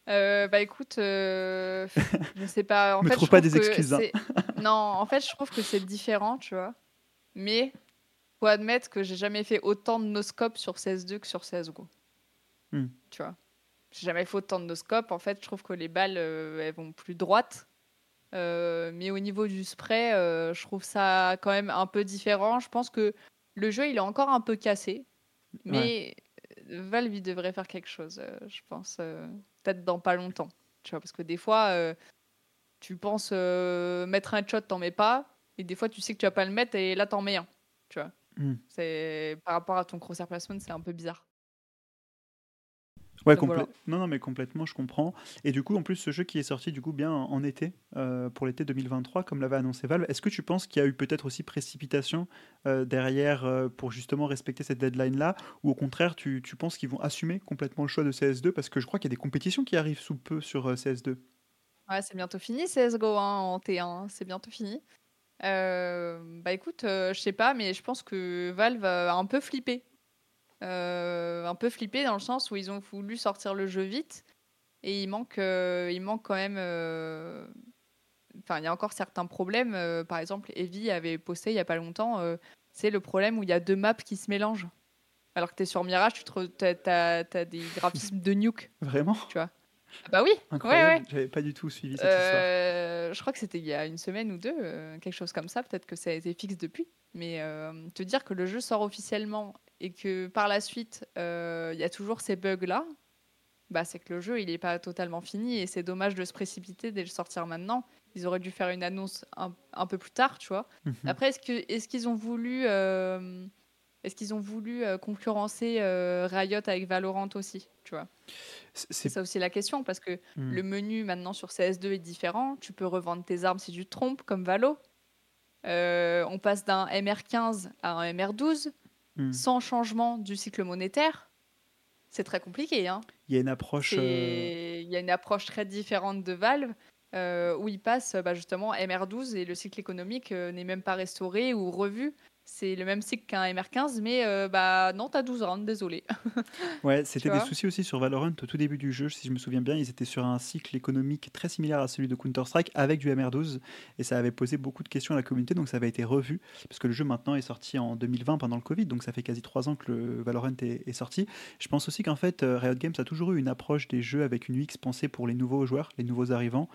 Speaker 2: Euh, bah écoute, euh, je sais pas.
Speaker 1: En fait, trouve pas des excuses. Hein.
Speaker 2: Non, en fait, je trouve que c'est différent, tu vois. Mais faut admettre que j'ai jamais fait autant de noscopes sur CS2 que sur CSGO. Hmm. Tu vois. J'ai jamais fait autant de noscopes. En fait, je trouve que les balles, euh, elles vont plus droites. mais au niveau du spray, je trouve ça quand même un peu différent. Je pense que le jeu, il est encore un peu cassé. Mais Valve, il devrait faire quelque chose, je pense peut-être dans pas longtemps. Tu vois, parce que des fois, euh, tu penses euh, mettre un headshot, t'en mets pas. Et des fois, tu sais que tu vas pas le mettre et là, t'en mets un. Tu vois. Hmm. C'est par rapport à ton crosshair placement, c'est un peu bizarre.
Speaker 1: Ouais, non, non, mais complètement, je comprends. Et du coup, en plus, ce jeu qui est sorti du coup bien en été, euh, pour l'été 2023, comme l'avait annoncé Valve, est-ce que tu penses qu'il y a eu peut-être aussi précipitation euh, derrière euh, pour justement respecter cette deadline-là, ou au contraire, tu, tu penses qu'ils vont assumer complètement le choix de CS2 parce que je crois qu'il y a des compétitions qui arrivent sous peu sur CS2.
Speaker 2: Ouais, c'est bientôt fini CSGO hein, en T1, hein, c'est bientôt fini. bah écoute, je sais pas, mais je pense que Valve a un peu flippé un peu flippé dans le sens où ils ont voulu sortir le jeu vite et il manque, il manque quand même. Enfin, il y a encore certains problèmes. par exemple, Evie avait posté il y a pas longtemps. c'est le problème où il y a deux maps qui se mélangent. Alors que tu es sur Mirage, tu as, des graphismes de nuke.
Speaker 1: Vraiment?
Speaker 2: Tu vois? Ah Bah oui
Speaker 1: Incroyable. J'avais pas du tout suivi cette
Speaker 2: euh, histoire. Je crois que c'était il y a une semaine ou deux, euh, quelque chose comme ça. Peut-être que ça a été fixe depuis. Mais euh, te dire que le jeu sort officiellement et que par la suite, il y a toujours ces bugs-là, bah, c'est que le jeu, il n'est pas totalement fini. Et c'est dommage de se précipiter dès le sortir maintenant. Ils auraient dû faire une annonce un, peu plus tard, tu vois. Mhm. Après, est-ce qu'ils est qu'ils ont voulu est-ce qu'ils ont voulu euh, concurrencer euh, Riot avec Valorant aussi, tu vois? C'est ça aussi la question, parce que hmm. le menu maintenant sur CS2 est différent. Tu peux revendre tes armes si tu te trompes, comme Valo. Euh, on passe d'un MR15 à un MR12 hmm. sans changement du cycle monétaire. C'est très compliqué. Hein.
Speaker 1: Il y a une approche.
Speaker 2: Il y a une approche très différente de Valve. où ils passent bah, justement MR12 et le cycle économique n'est même pas restauré ou revu c'est le même cycle qu'un MR15, mais euh, bah non, t'as 12 rounds, désolé.
Speaker 1: ouais, c'était des soucis aussi sur Valorant au tout début du jeu, si je me souviens bien. Ils étaient sur un cycle économique très similaire à celui de Counter-Strike avec du MR12 et ça avait posé beaucoup de questions à la communauté, donc ça avait été revu parce que le jeu maintenant est sorti en 2020 pendant le Covid, donc ça fait quasi 3 ans que le Valorant est, sorti. Je pense aussi qu'en fait, euh, Riot Games a toujours eu une approche des jeux avec une UX pensée pour les nouveaux joueurs, les nouveaux arrivants,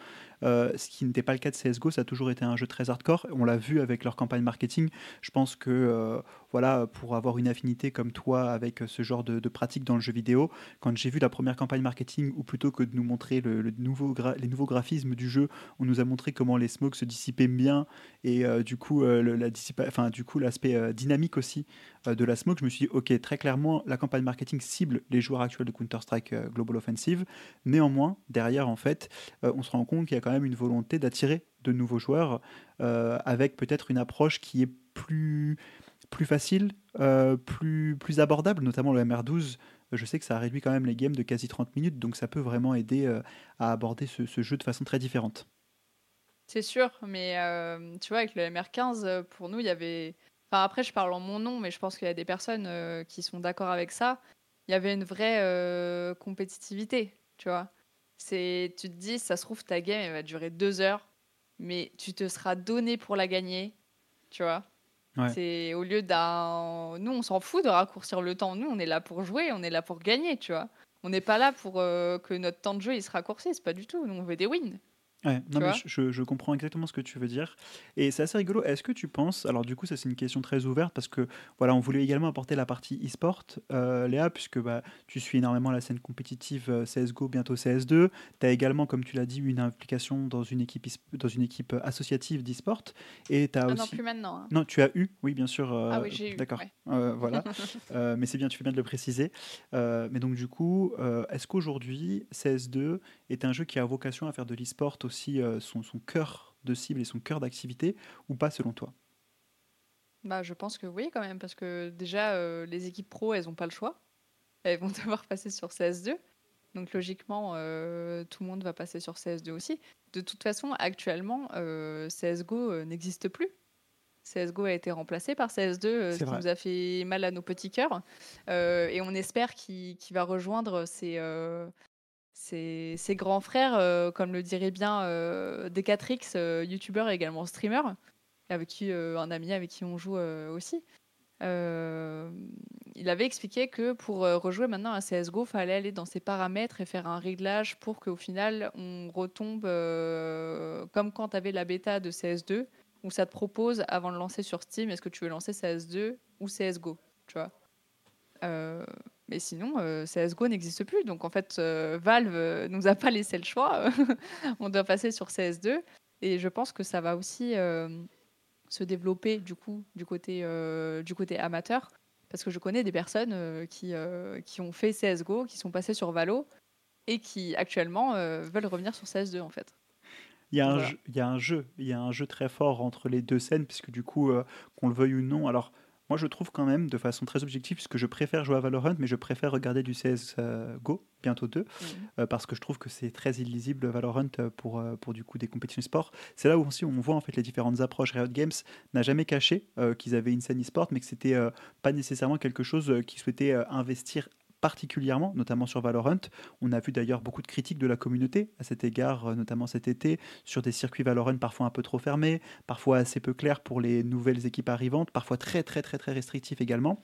Speaker 1: euh, ce qui n'était pas le cas de CSGO, ça a toujours été un jeu très hardcore. On l'a vu avec leur campagne marketing. Je pense que euh, voilà, pour avoir une affinité comme toi avec ce genre de, pratique dans le jeu vidéo, quand j'ai vu la première campagne marketing, ou plutôt que de nous montrer les nouveaux graphismes du jeu, on nous a montré comment les smokes se dissipaient bien et euh, du coup la enfin, du coup l'aspect dynamique aussi de la smoke. Je me suis dit ok très clairement la campagne marketing cible les joueurs actuels de Counter Strike Global Offensive. Néanmoins derrière en fait on se rend compte qu'il y a quand même une volonté d'attirer de nouveaux joueurs euh, avec peut-être une approche qui est plus, plus facile, euh, plus, plus abordable, notamment le MR12. Je sais que ça réduit quand même les games de quasi 30 minutes, donc ça peut vraiment aider euh, à aborder ce, jeu de façon très différente.
Speaker 2: C'est sûr, mais tu vois, avec le MR15, pour nous, il y avait. Enfin, après, je parle en mon nom, mais je pense qu'il y a des personnes qui sont d'accord avec ça. Il y avait une vraie compétitivité, tu vois. C'est, tu te dis, ça se trouve, ta game, elle va durer deux heures, mais tu te seras donné pour la gagner, tu vois. C'est au lieu d'un. Nous, on s'en fout de raccourcir le temps. Nous, on est là pour jouer, on est là pour gagner, tu vois. On n'est pas là pour euh, que notre temps de jeu il se raccourcisse, pas du tout. Nous, on veut des wins.
Speaker 1: Ouais, non, mais je, je, comprends exactement ce que tu veux dire. Et c'est assez rigolo. Est-ce que tu penses, alors du coup, ça c'est une question très ouverte parce que voilà, on voulait également apporter la partie e-sport, euh, Léa, puisque bah, tu suis énormément la scène compétitive euh, CSGO, bientôt CS2. Tu as également, comme tu l'as dit, une implication dans une équipe, dans une équipe associative d'e-sport. Et
Speaker 2: as ah aussi... Non, plus maintenant. Hein.
Speaker 1: Non, tu as eu, oui, bien sûr.
Speaker 2: Euh, ah oui, j'ai eu.
Speaker 1: D'accord. voilà. mais c'est bien, tu fais bien de le préciser. mais donc, du coup, est-ce qu'aujourd'hui, CS2 est un jeu qui a vocation à faire de l'e-sport aussi euh, son, son cœur de cible et son cœur d'activité ou pas selon toi?
Speaker 2: Bah, Je pense que oui quand même, parce que déjà euh, les équipes pro, elles n'ont pas le choix. Elles vont devoir passer sur CS2. Donc logiquement, euh, tout le monde va passer sur CS2 aussi. De toute façon, actuellement, CSGO n'existe plus. CSGO a été remplacé par CS2, ce qui nous a fait mal à nos petits cœurs. et on espère qu'il va rejoindre ces, ses, grands frères, euh, comme le dirait bien euh, Decatrix, euh, youtubeur et également streamer, avec qui un ami avec qui on joue aussi. il avait expliqué que pour rejouer maintenant à CSGO, il fallait aller dans ses paramètres et faire un réglage pour qu'au final, on retombe comme quand tu avais la bêta de CS2, où ça te propose, avant de lancer sur Steam, est-ce que tu veux lancer CS2 ou CSGO tu vois? Mais sinon, euh, CSGO n'existe plus. Donc en fait, euh, Valve euh, nous a pas laissé le choix. On doit passer sur CS2. Et je pense que ça va aussi se développer du coup du côté, du côté amateur. Parce que je connais des personnes qui, qui ont fait CSGO, qui sont passées sur Valo et qui actuellement veulent revenir sur CS2 en fait.
Speaker 1: Il y, a un jeu, il y a un jeu, il y a un jeu très fort entre les deux scènes, puisque du coup, qu'on le veuille ou non, alors Moi, je trouve quand même, de façon très objective, puisque je préfère jouer à Valorant, mais je préfère regarder du CSGO, bientôt 2, mhm. parce que je trouve que c'est très illisible Valorant pour, pour du coup des compétitions sport. C'est là où aussi on voit en fait les différentes approches. Riot Games n'a jamais caché qu'ils avaient une scène e-sport, mais que c'était pas nécessairement quelque chose qu'ils souhaitaient investir particulièrement, notamment sur Valorant. On a vu d'ailleurs beaucoup de critiques de la communauté à cet égard, euh, notamment cet été, sur des circuits Valorant parfois un peu trop fermés, parfois assez peu clairs pour les nouvelles équipes arrivantes, parfois très très très très restrictifs également.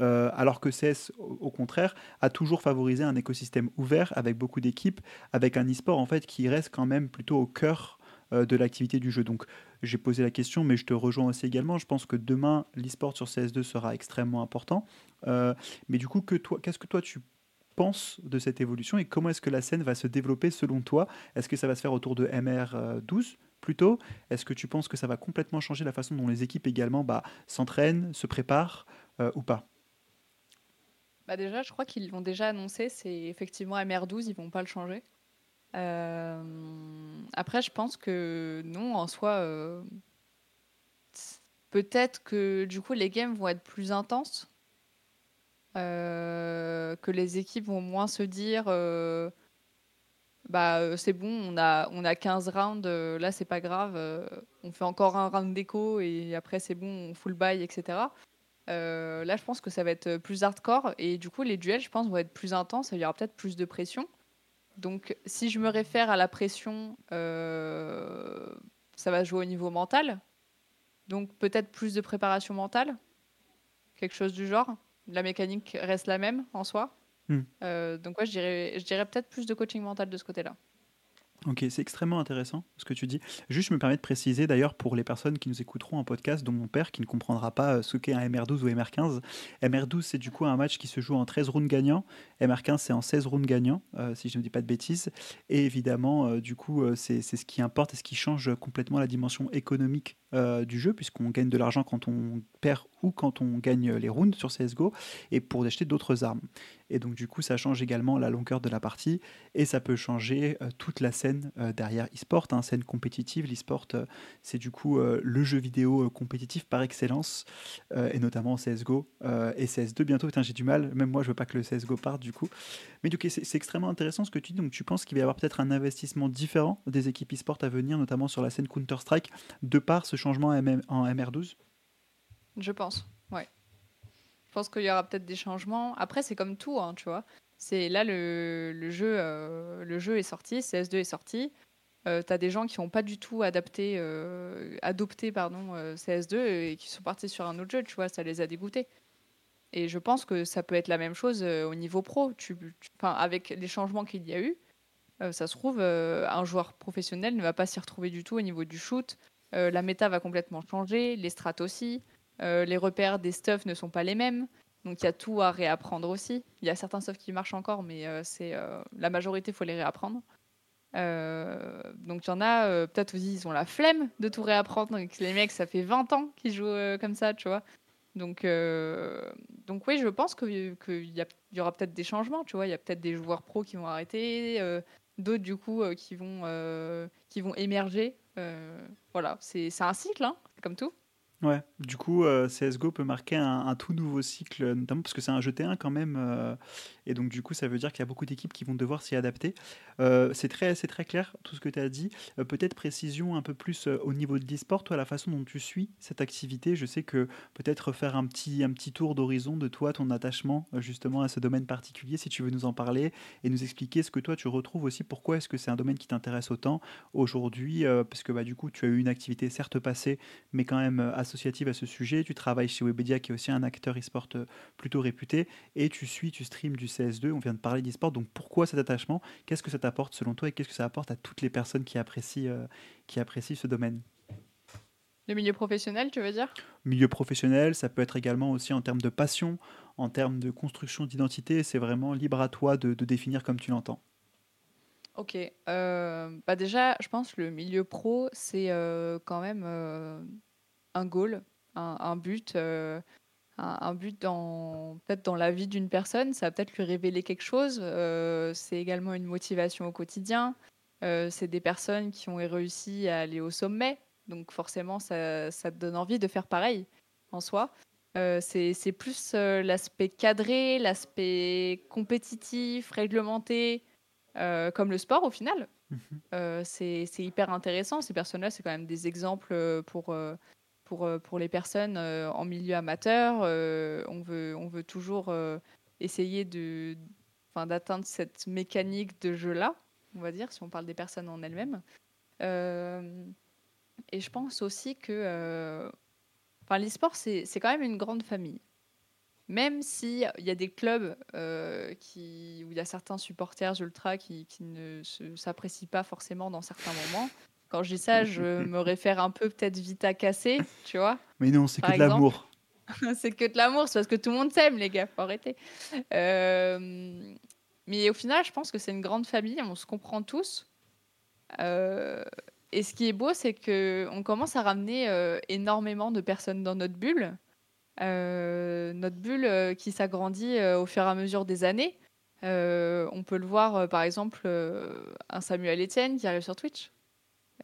Speaker 1: Euh, alors que CS, au contraire, a toujours favorisé un écosystème ouvert avec beaucoup d'équipes, avec un e-sport en fait qui reste quand même plutôt au cœur euh, de l'activité du jeu. Donc j'ai posé la question, mais je te rejoins aussi également. Je pense que demain, l'e-sport sur CS2 sera extrêmement important. Euh, mais du coup, qu'est-ce que toi tu penses de cette évolution et comment est-ce que la scène va se développer selon toi? Est-ce que ça va se faire autour de MR12 plutôt? Est-ce que tu penses que ça va complètement changer la façon dont les équipes également bah, s'entraînent, se préparent euh, ou pas?
Speaker 2: Bah déjà, je crois qu'ils l'ont déjà annoncé, c'est effectivement MR12, ils vont pas le changer. Euh, après, je pense que non, en soi, peut-être que du coup, les games vont être plus intenses. Euh, que les équipes vont moins se dire bah c'est bon, on a, on a 15 rounds, là c'est pas grave, on fait encore un round d'écho et après c'est bon, on full buy, etc. là je pense que ça va être plus hardcore et du coup les duels je pense vont être plus intenses, il y aura peut-être plus de pression. Donc, si je me réfère à la pression, euh, ça va jouer au niveau mental. Donc, peut-être plus de préparation mentale, quelque chose du genre. La mécanique reste la même en soi. Hmm. Euh, donc, ouais, je dirais, je dirais peut-être plus de coaching mental de ce côté-là.
Speaker 1: Ok, c'est extrêmement intéressant ce que tu dis. Juste, je me permets de préciser d'ailleurs pour les personnes qui nous écouteront en podcast, dont mon père qui ne comprendra pas euh, ce qu'est un MR12 ou MR15. MR12, c'est du coup un match qui se joue en 13 rounds gagnants. MR15, c'est en 16 rounds gagnants, euh, si je ne dis pas de bêtises. Et évidemment, euh, du coup, c'est ce qui importe et ce qui change complètement la dimension économique du jeu, puisqu'on gagne de l'argent quand on perd ou quand on gagne les rounds sur CSGO, et pour acheter d'autres armes. Et donc du coup, ça change également la longueur de la partie et ça peut changer euh, toute la scène euh, derrière e-sport, hein, scène compétitive. L'e-sport, euh, c'est du coup le jeu vidéo compétitif par excellence, et notamment CSGO et CS2 bientôt. J'ai du mal, même moi je veux pas que le CSGO parte du coup. Mais du coup, c'est extrêmement intéressant ce que tu dis. Donc tu penses qu'il va y avoir peut-être un investissement différent des équipes e-sport à venir, notamment sur la scène Counter-Strike, de par ce changement en MR12
Speaker 2: Je pense, ouais. Je pense qu'il y aura peut-être des changements. Après, c'est comme tout, hein, tu vois. C'est là le, le jeu, euh, le jeu est sorti, CS2 est sorti. Euh, tu as des gens qui n'ont pas du tout adapté, euh, adopté pardon, CS2 et qui sont partis sur un autre jeu, tu vois, ça les a dégoûtés. Et je pense que ça peut être la même chose au niveau pro. Tu, avec les changements qu'il y a eu, ça se trouve, un joueur professionnel ne va pas s'y retrouver du tout au niveau du shoot. la méta va complètement changer, les strats aussi. Euh, les repères des stuffs ne sont pas les mêmes. Donc il y a tout à réapprendre aussi. Il y a certains stuffs qui marchent encore, mais euh, c'est euh, la majorité, il faut les réapprendre. donc il y en a, peut-être aussi, ils ont la flemme de tout réapprendre. les mecs, ça fait 20 ans qu'ils jouent comme ça, tu vois. Donc, donc oui, je pense qu'il y, y, aura peut-être des changements, tu vois. Il y a peut-être des joueurs pros qui vont arrêter, d'autres du coup qui, vont, qui vont émerger. voilà, c'est un cycle, hein, comme tout.
Speaker 1: Ouais, du coup, euh, CSGO peut marquer un, tout nouveau cycle, notamment parce que c'est un jeu T1 quand même, euh, et donc du coup, ça veut dire qu'il y a beaucoup d'équipes qui vont devoir s'y adapter. Euh, c'est très, très clair tout ce que tu as dit. peut-être précision un peu plus au niveau de l'e-sport, toi, la façon dont tu suis cette activité. Je sais que peut-être faire un petit, un petit tour d'horizon de toi, ton attachement justement à ce domaine particulier, si tu veux nous en parler et nous expliquer ce que toi tu retrouves aussi. Pourquoi est-ce que c'est un domaine qui t'intéresse autant aujourd'hui Parce que bah, du coup, tu as eu une activité certes passée, mais quand même associative à ce sujet. Tu travailles chez Webedia, qui est aussi un acteur e-sport euh, plutôt réputé, et tu suis, tu streams du CS2. On vient de parler d'e-sport. Donc pourquoi cet attachement? Qu'est-ce que ça t'apporte selon toi et qu'est-ce que ça apporte à toutes les personnes qui apprécient, euh, qui apprécient ce domaine?
Speaker 2: Le milieu professionnel, tu veux dire?
Speaker 1: Milieu professionnel, ça peut être également aussi en termes de passion, en termes de construction d'identité. C'est vraiment libre à toi de, définir comme tu l'entends.
Speaker 2: Ok. Euh, bah déjà, je pense que le milieu pro, c'est quand même un goal, un, but, un, but dans peut-être dans la vie d'une personne. Ça va peut-être lui révéler quelque chose. Euh, c'est également une motivation au quotidien. Euh, c'est des personnes qui ont réussi à aller au sommet, donc forcément ça, ça, te donne envie de faire pareil en soi. Euh, c'est plus euh, l'aspect cadré, l'aspect compétitif, réglementé, comme le sport au final.
Speaker 1: Mhm.
Speaker 2: C'est hyper intéressant. Ces personnes-là, c'est quand même des exemples pour, pour, euh, pour les personnes euh, en milieu amateur. Euh, on veut, toujours essayer d'atteindre cette mécanique de jeu-là, on va dire, si on parle des personnes en elles-mêmes. Et je pense aussi que l'e-sport, c'est quand même une grande famille. Même s'il y a des clubs où il y a certains supporters ultra qui, ne s'apprécient pas forcément dans certains moments. Quand je dis ça, je me réfère un peu peut-être vite à casser, tu vois.
Speaker 1: Mais non, c'est que de l'amour.
Speaker 2: c'est que de l'amour, c'est parce que tout le monde s'aime, les gars, faut arrêter. Euh, mais au final, je pense que c'est une grande famille, on se comprend tous. Euh, et ce qui est beau, c'est que on commence à ramener euh, énormément de personnes dans notre bulle. Notre bulle qui s'agrandit au fur et à mesure des années. On peut le voir, par exemple, un Samuel Etienne qui arrive sur Twitch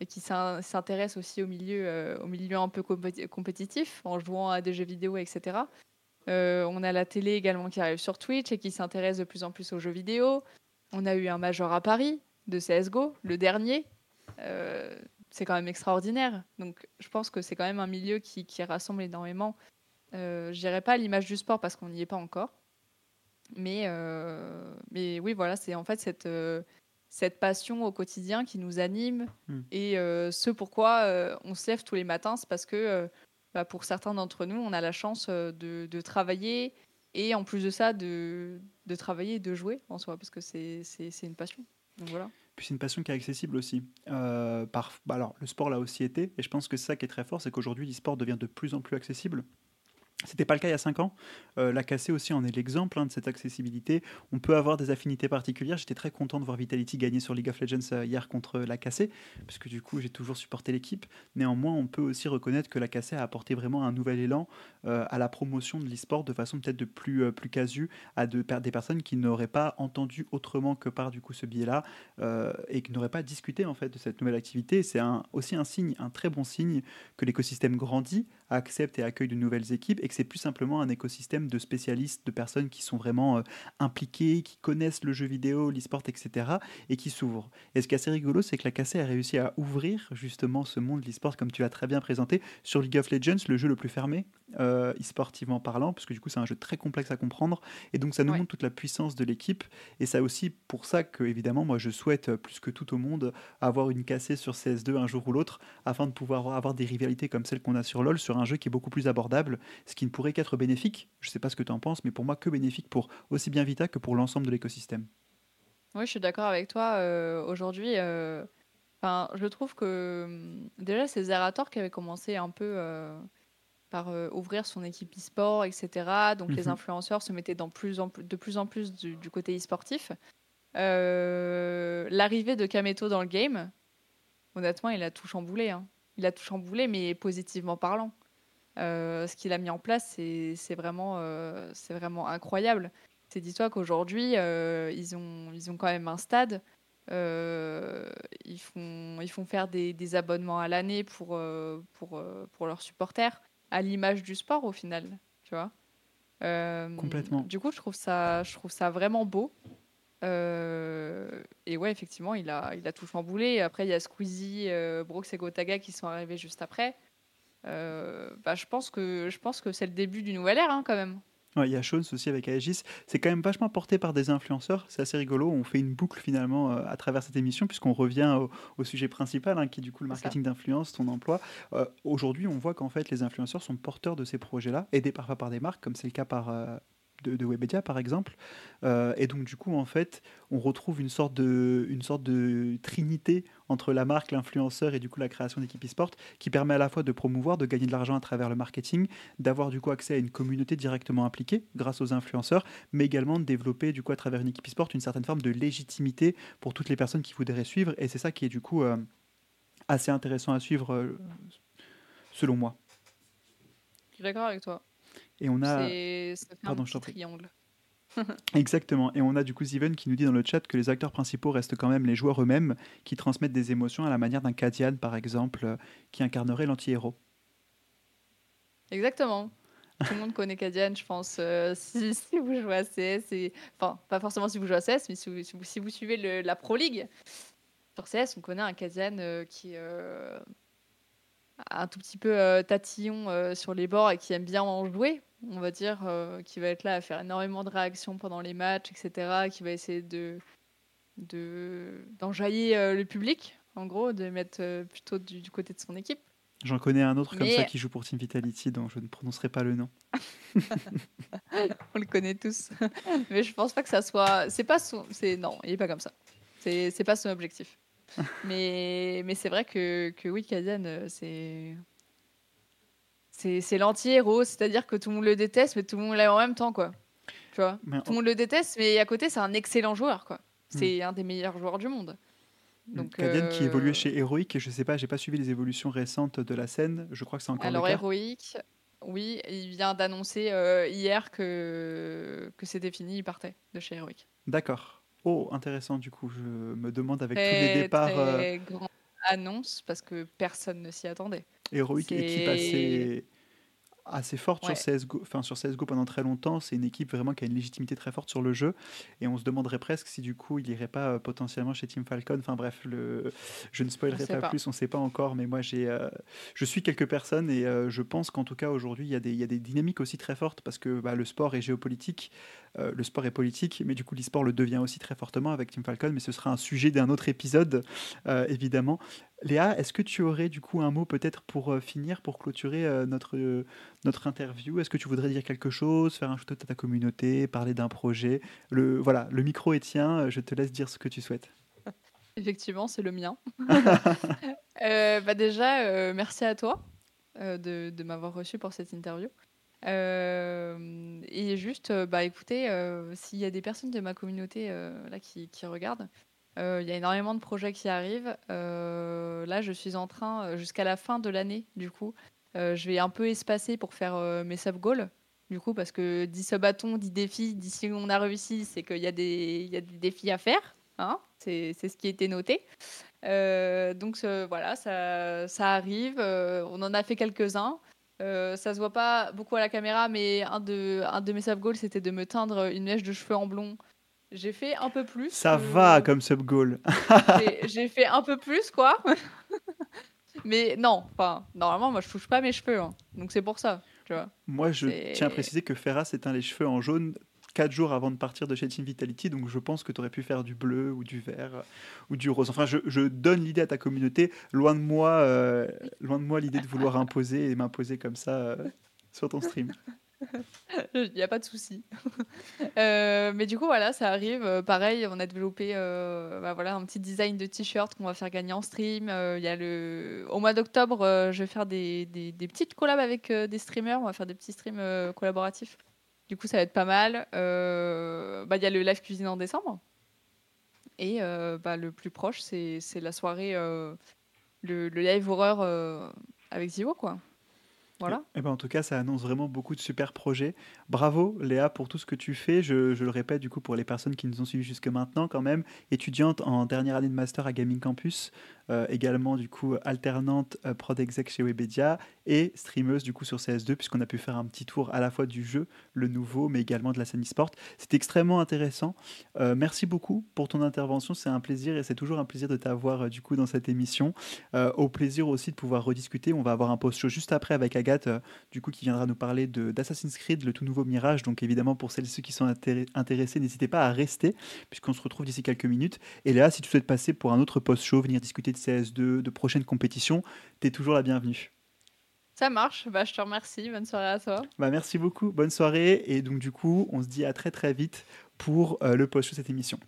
Speaker 2: qui s'in- s'intéresse aussi au milieu, euh, au milieu un peu compé- compétitif en jouant à des jeux vidéo, etc. Euh, on a la télé également qui arrive sur Twitch et qui s'intéresse de plus en plus aux jeux vidéo. On a eu un major à Paris de CSGO, le dernier. Euh, c'est quand même extraordinaire. Donc je pense que c'est quand même un milieu qui, qui rassemble énormément. Euh, je dirais pas l'image du sport parce qu'on n'y est pas encore. Mais, mais oui, voilà, c'est en fait cette, cette passion au quotidien qui nous anime.
Speaker 1: Hmm.
Speaker 2: Et euh, ce pourquoi euh, on se lève tous les matins, c'est parce que euh, bah, pour certains d'entre nous, on a la chance de, de travailler et en plus de ça, de, de travailler et de jouer en soi, parce que c'est une passion. Donc voilà.
Speaker 1: Puis c'est une passion qui est accessible aussi. Par, bah alors, le sport l'a aussi été, et je pense que c'est ça qui est très fort, c'est qu'aujourd'hui, l'e-sport devient de plus en plus accessible. C'était pas le cas il y a 5 ans. Euh, la KC aussi en est l'exemple hein, de cette accessibilité. On peut avoir des affinités particulières. J'étais très content de voir Vitality gagner sur League of Legends euh, hier contre la KC, parce que du coup j'ai toujours supporté l'équipe. Néanmoins, on peut aussi reconnaître que la KC a apporté vraiment un nouvel élan euh, à la promotion de l'e-sport de façon peut-être de plus, euh, plus casu à de, des personnes qui n'auraient pas entendu autrement que par du coup ce biais-là euh, et qui n'auraient pas discuté en fait de cette nouvelle activité. C'est aussi un signe, un très bon signe que l'écosystème grandit, accepte et accueille de nouvelles équipes que c'est plus simplement un écosystème de spécialistes, de personnes qui sont vraiment euh, impliquées, qui connaissent le jeu vidéo, l'e-sport, etc. et qui s'ouvrent. Et ce qui est assez rigolo, c'est que la KC a réussi à ouvrir justement ce monde de l'e-sport, comme tu l'as très bien présenté, sur League of Legends, le jeu le plus fermé, euh, e-sportivement parlant, parce que du coup c'est un jeu très complexe à comprendre, et donc ça nous
Speaker 2: Ouais.
Speaker 1: montre toute la puissance de l'équipe, et c'est aussi pour ça que évidemment moi je souhaite euh, plus que tout au monde avoir une KC sur CS2 un jour ou l'autre, afin de pouvoir avoir des rivalités comme celles qu'on a sur LoL, sur un jeu qui est beaucoup plus abordable, ce qui ne pourrait qu'être bénéfique, je sais pas ce que tu en penses, mais pour moi que bénéfique pour aussi bien Vita que pour l'ensemble de l'écosystème.
Speaker 2: Oui, je suis d'accord avec toi. euh, Aujourd'hui, euh, enfin, je trouve que hum, déjà, c'est Zerator qui avait commencé un peu par euh, ouvrir son équipe e-sport, etc. Donc les
Speaker 1: Mhm.
Speaker 2: influenceurs se mettaient dans plus en plus, de plus en plus du, du côté e-sportif. Euh, L'arrivée de Kameto dans le game, honnêtement, il a tout chamboulé. hein. Il a tout chamboulé, mais positivement parlant. Euh, ce qu'il a mis en place, c'est vraiment, c'est vraiment incroyable. C'est dis-toi qu'aujourd'hui, ils, ont, ils ont quand même un stade. Euh, ils, font, ils font faire des, des abonnements à l'année pour, euh, pour, euh, pour leurs supporters, à l'image du sport au final. Tu vois Euh,
Speaker 1: Complètement.
Speaker 2: Du coup, je trouve ça, je trouve ça vraiment beau. Euh, et ouais, effectivement, il a, il a tout chamboulé. Après, il y a Squeezie, euh, Brooks et Gotaga qui sont arrivés juste après. Bah, je pense que, je pense que c'est le début d'une nouvelle ère, hein, quand même.
Speaker 1: Ouais, il y a Shones aussi avec Aegis. C'est quand même vachement porté par des influenceurs. C'est assez rigolo. On fait une boucle finalement euh, à travers cette émission, puisqu'on revient au, au sujet principal, hein, qui est du coup le marketing d'influence, ton emploi. Euh, Aujourd'hui, on voit qu'en fait, les influenceurs sont porteurs de ces projets-là, aidés parfois par des marques, comme c'est le cas par. euh, de, de Webedia par exemple Euh, et donc du coup en fait on retrouve une sorte de une sorte de trinité entre la marque l'influenceur et du coup la création d'équipes e-sport qui permet à la fois de promouvoir de gagner de l'argent à travers le marketing d'avoir du coup accès à une communauté directement impliquée grâce aux influenceurs, mais également de développer du coup à travers une équipe e-sport une certaine forme de légitimité pour toutes les personnes qui voudraient suivre. Et c'est ça qui est du coup euh, assez intéressant à suivre euh, selon moi.
Speaker 2: Je suis d'accord avec toi.
Speaker 1: Et on a
Speaker 2: C'est ça fait
Speaker 1: Pardon,
Speaker 2: un petit triangle.
Speaker 1: exactement. Et on a du coup Ziven qui nous dit dans le chat que les acteurs principaux restent quand même les joueurs eux-mêmes qui transmettent des émotions à la manière d'un Kadian par exemple euh, qui incarnerait l'anti-héros.
Speaker 2: Exactement. Tout le monde connaît Kadian, je pense. Euh, si, si, vous jouez à CS, et... enfin, pas forcément si vous jouez à CS, mais si vous, si vous, suivez la Pro League, sur CS, on connaît un Kadian euh, qui euh, un tout petit peu tatillon sur les bords et qui aime bien en jouer, on va dire, qui va être là à faire énormément de réactions pendant les matchs, etc., qui va essayer de d'enjailler le public, en gros, de mettre plutôt du côté de son équipe.
Speaker 1: J'en connais un autre comme ça qui joue pour Team Vitality, dont je ne prononcerai pas le nom.
Speaker 2: On le connaît tous. Mais je pense pas que ça soit. C'est pas son. C'est non, il est pas comme ça. C'est c'est pas son objectif. mais mais c'est vrai que que oui, Kadian, euh, c'est c'est l'anti-héros, c'est-à-dire que tout le monde le déteste, mais tout le monde l'aime en même temps, quoi. Tu vois? Tout le monde le déteste, mais à côté, c'est un excellent joueur, quoi. Hmm. C'est un des meilleurs joueurs du monde.
Speaker 1: Donc, Cadian qui évoluait euh, chez Heroic, et je sais pas, j'ai pas suivi les évolutions récentes de la scène, je crois que c'est encore
Speaker 2: Alors
Speaker 1: le
Speaker 2: cas. Heroic, oui, il vient d'annoncer euh, hier que, que c'était fini, il partait de chez Heroic.
Speaker 1: D'accord. Oh, intéressant du coup, je me demande avec tous les départs... Très
Speaker 2: euh, grande annonce, parce que personne ne s'y attendait.
Speaker 1: Heroic, équipe assez assez forte sur CSGO, enfin sur CSGO pendant très longtemps. C'est une équipe vraiment qui a une légitimité très forte sur le jeu. Et on se demanderait presque si du coup il irait pas euh, potentiellement chez Team Falcon. Enfin bref, le... je ne spoilerai pas, plus, on ne sait pas encore. Mais moi j'ai, euh, je suis quelques personnes et euh, je pense qu'en tout cas aujourd'hui il y, a des, il y a des dynamiques aussi très fortes parce que bah, le sport est géopolitique. le sport est politique, mais du coup l'e-sport le devient aussi très fortement avec Team Falcon, mais ce sera un sujet d'un autre épisode, évidemment. Léa, est-ce que tu aurais du coup un mot peut-être pour euh, finir, pour clôturer euh, notre, euh, notre interview? Est-ce que tu voudrais dire quelque chose, faire un shout à ta communauté, parler d'un projet? Le, Voilà, le micro est tien, je te laisse dire ce que tu souhaites.
Speaker 2: Effectivement, c'est le mien. bah déjà, merci à toi de, de m'avoir reçu pour cette interview. et juste, bah écoutez, s'il y a des personnes de ma communauté là qui, qui regardent, il y a énormément de projets qui arrivent. Euh, là, je suis en train, euh, jusqu'à la fin de l'année, du coup, je vais un peu espacer pour faire mes sub-goals. Du coup, parce que 10 sub-bâtons, 10 défis, d'ici on a réussi, c'est qu'il y, a des, défis à faire. Hein c'est ce qui était noté. donc voilà, ça, arrive. on en a fait quelques-uns. ça se voit pas beaucoup à la caméra, mais un de, un de mes sub-goals, c'était de me teindre une mèche de cheveux en blond j'ai fait un peu plus.
Speaker 1: Ça va comme sub-goal.
Speaker 2: j'ai fait un peu plus, quoi. Mais non, enfin, normalement, moi, je touche pas mes cheveux. Hein. Donc c'est pour ça, tu vois.
Speaker 1: Moi, je tiens à préciser que Ferra s'éteint les cheveux en jaune 4 jours avant de partir de chez Team Vitality, donc je pense que tu aurais pu faire du bleu ou du vert euh, ou du rose. Enfin, je, je donne l'idée à ta communauté. Loin de moi, euh, loin de moi l'idée de vouloir imposer et m'imposer comme ça euh, sur ton stream.
Speaker 2: Il n'y a pas de souci. Euh, mais du coup, voilà, ça arrive. Euh, pareil, on a développé euh, bah, voilà, un petit design de t-shirt qu'on va faire gagner en stream. Il y a le... Au mois d'octobre, je vais faire des, des, petites collabs avec des streamers. On va faire des petits streams collaboratifs. Du coup, ça va être pas mal. Bah, il y a le live cuisine en décembre. Et bah, le plus proche, c'est la soirée, le, le, live horreur avec Zivo, quoi.
Speaker 1: Et, ben en tout cas, ça annonce vraiment beaucoup de super projets. Bravo Léa pour tout ce que tu fais. Je, je, le répète du coup pour les personnes qui nous ont suivis jusque maintenant quand même, étudiante en dernière année de master à Gaming Campus, euh, également du coup alternante euh, prod exec chez Webedia et streameuse du coup sur CS2 puisqu'on a pu faire un petit tour à la fois du jeu, le nouveau, mais également de la scène e-sport. C'était extrêmement intéressant. Euh, merci beaucoup pour ton intervention. C'est un plaisir et c'est toujours un plaisir de t'avoir du coup dans cette émission. au plaisir aussi de pouvoir rediscuter. On va avoir un post show juste après avec Agathe du coup qui viendra nous parler d'Assassin's Creed, le tout nouveau Mirage. Donc évidemment pour celles et ceux qui sont intéressés, n'hésitez pas à rester puisqu'on se retrouve d'ici quelques minutes. Et là, si tu souhaites passer pour un autre post show, venir discuter de CS2, de prochaines compétitions, tu es toujours la bienvenue.
Speaker 2: Ça marche, bah, je te remercie, bonne soirée à toi.
Speaker 1: Bah, merci beaucoup, bonne soirée, et donc du coup, on se dit à très très vite pour euh, le post de cette émission.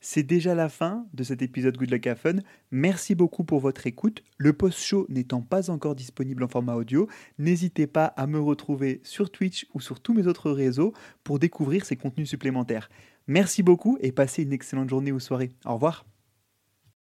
Speaker 1: C'est déjà la fin de cet épisode Good Luck Fun. Merci beaucoup pour votre écoute. Le post-show n'étant pas encore disponible en format audio, n'hésitez pas à me retrouver sur Twitch ou sur tous mes autres réseaux pour découvrir ces contenus supplémentaires. Merci beaucoup et passez une excellente journée ou soirée. Au revoir.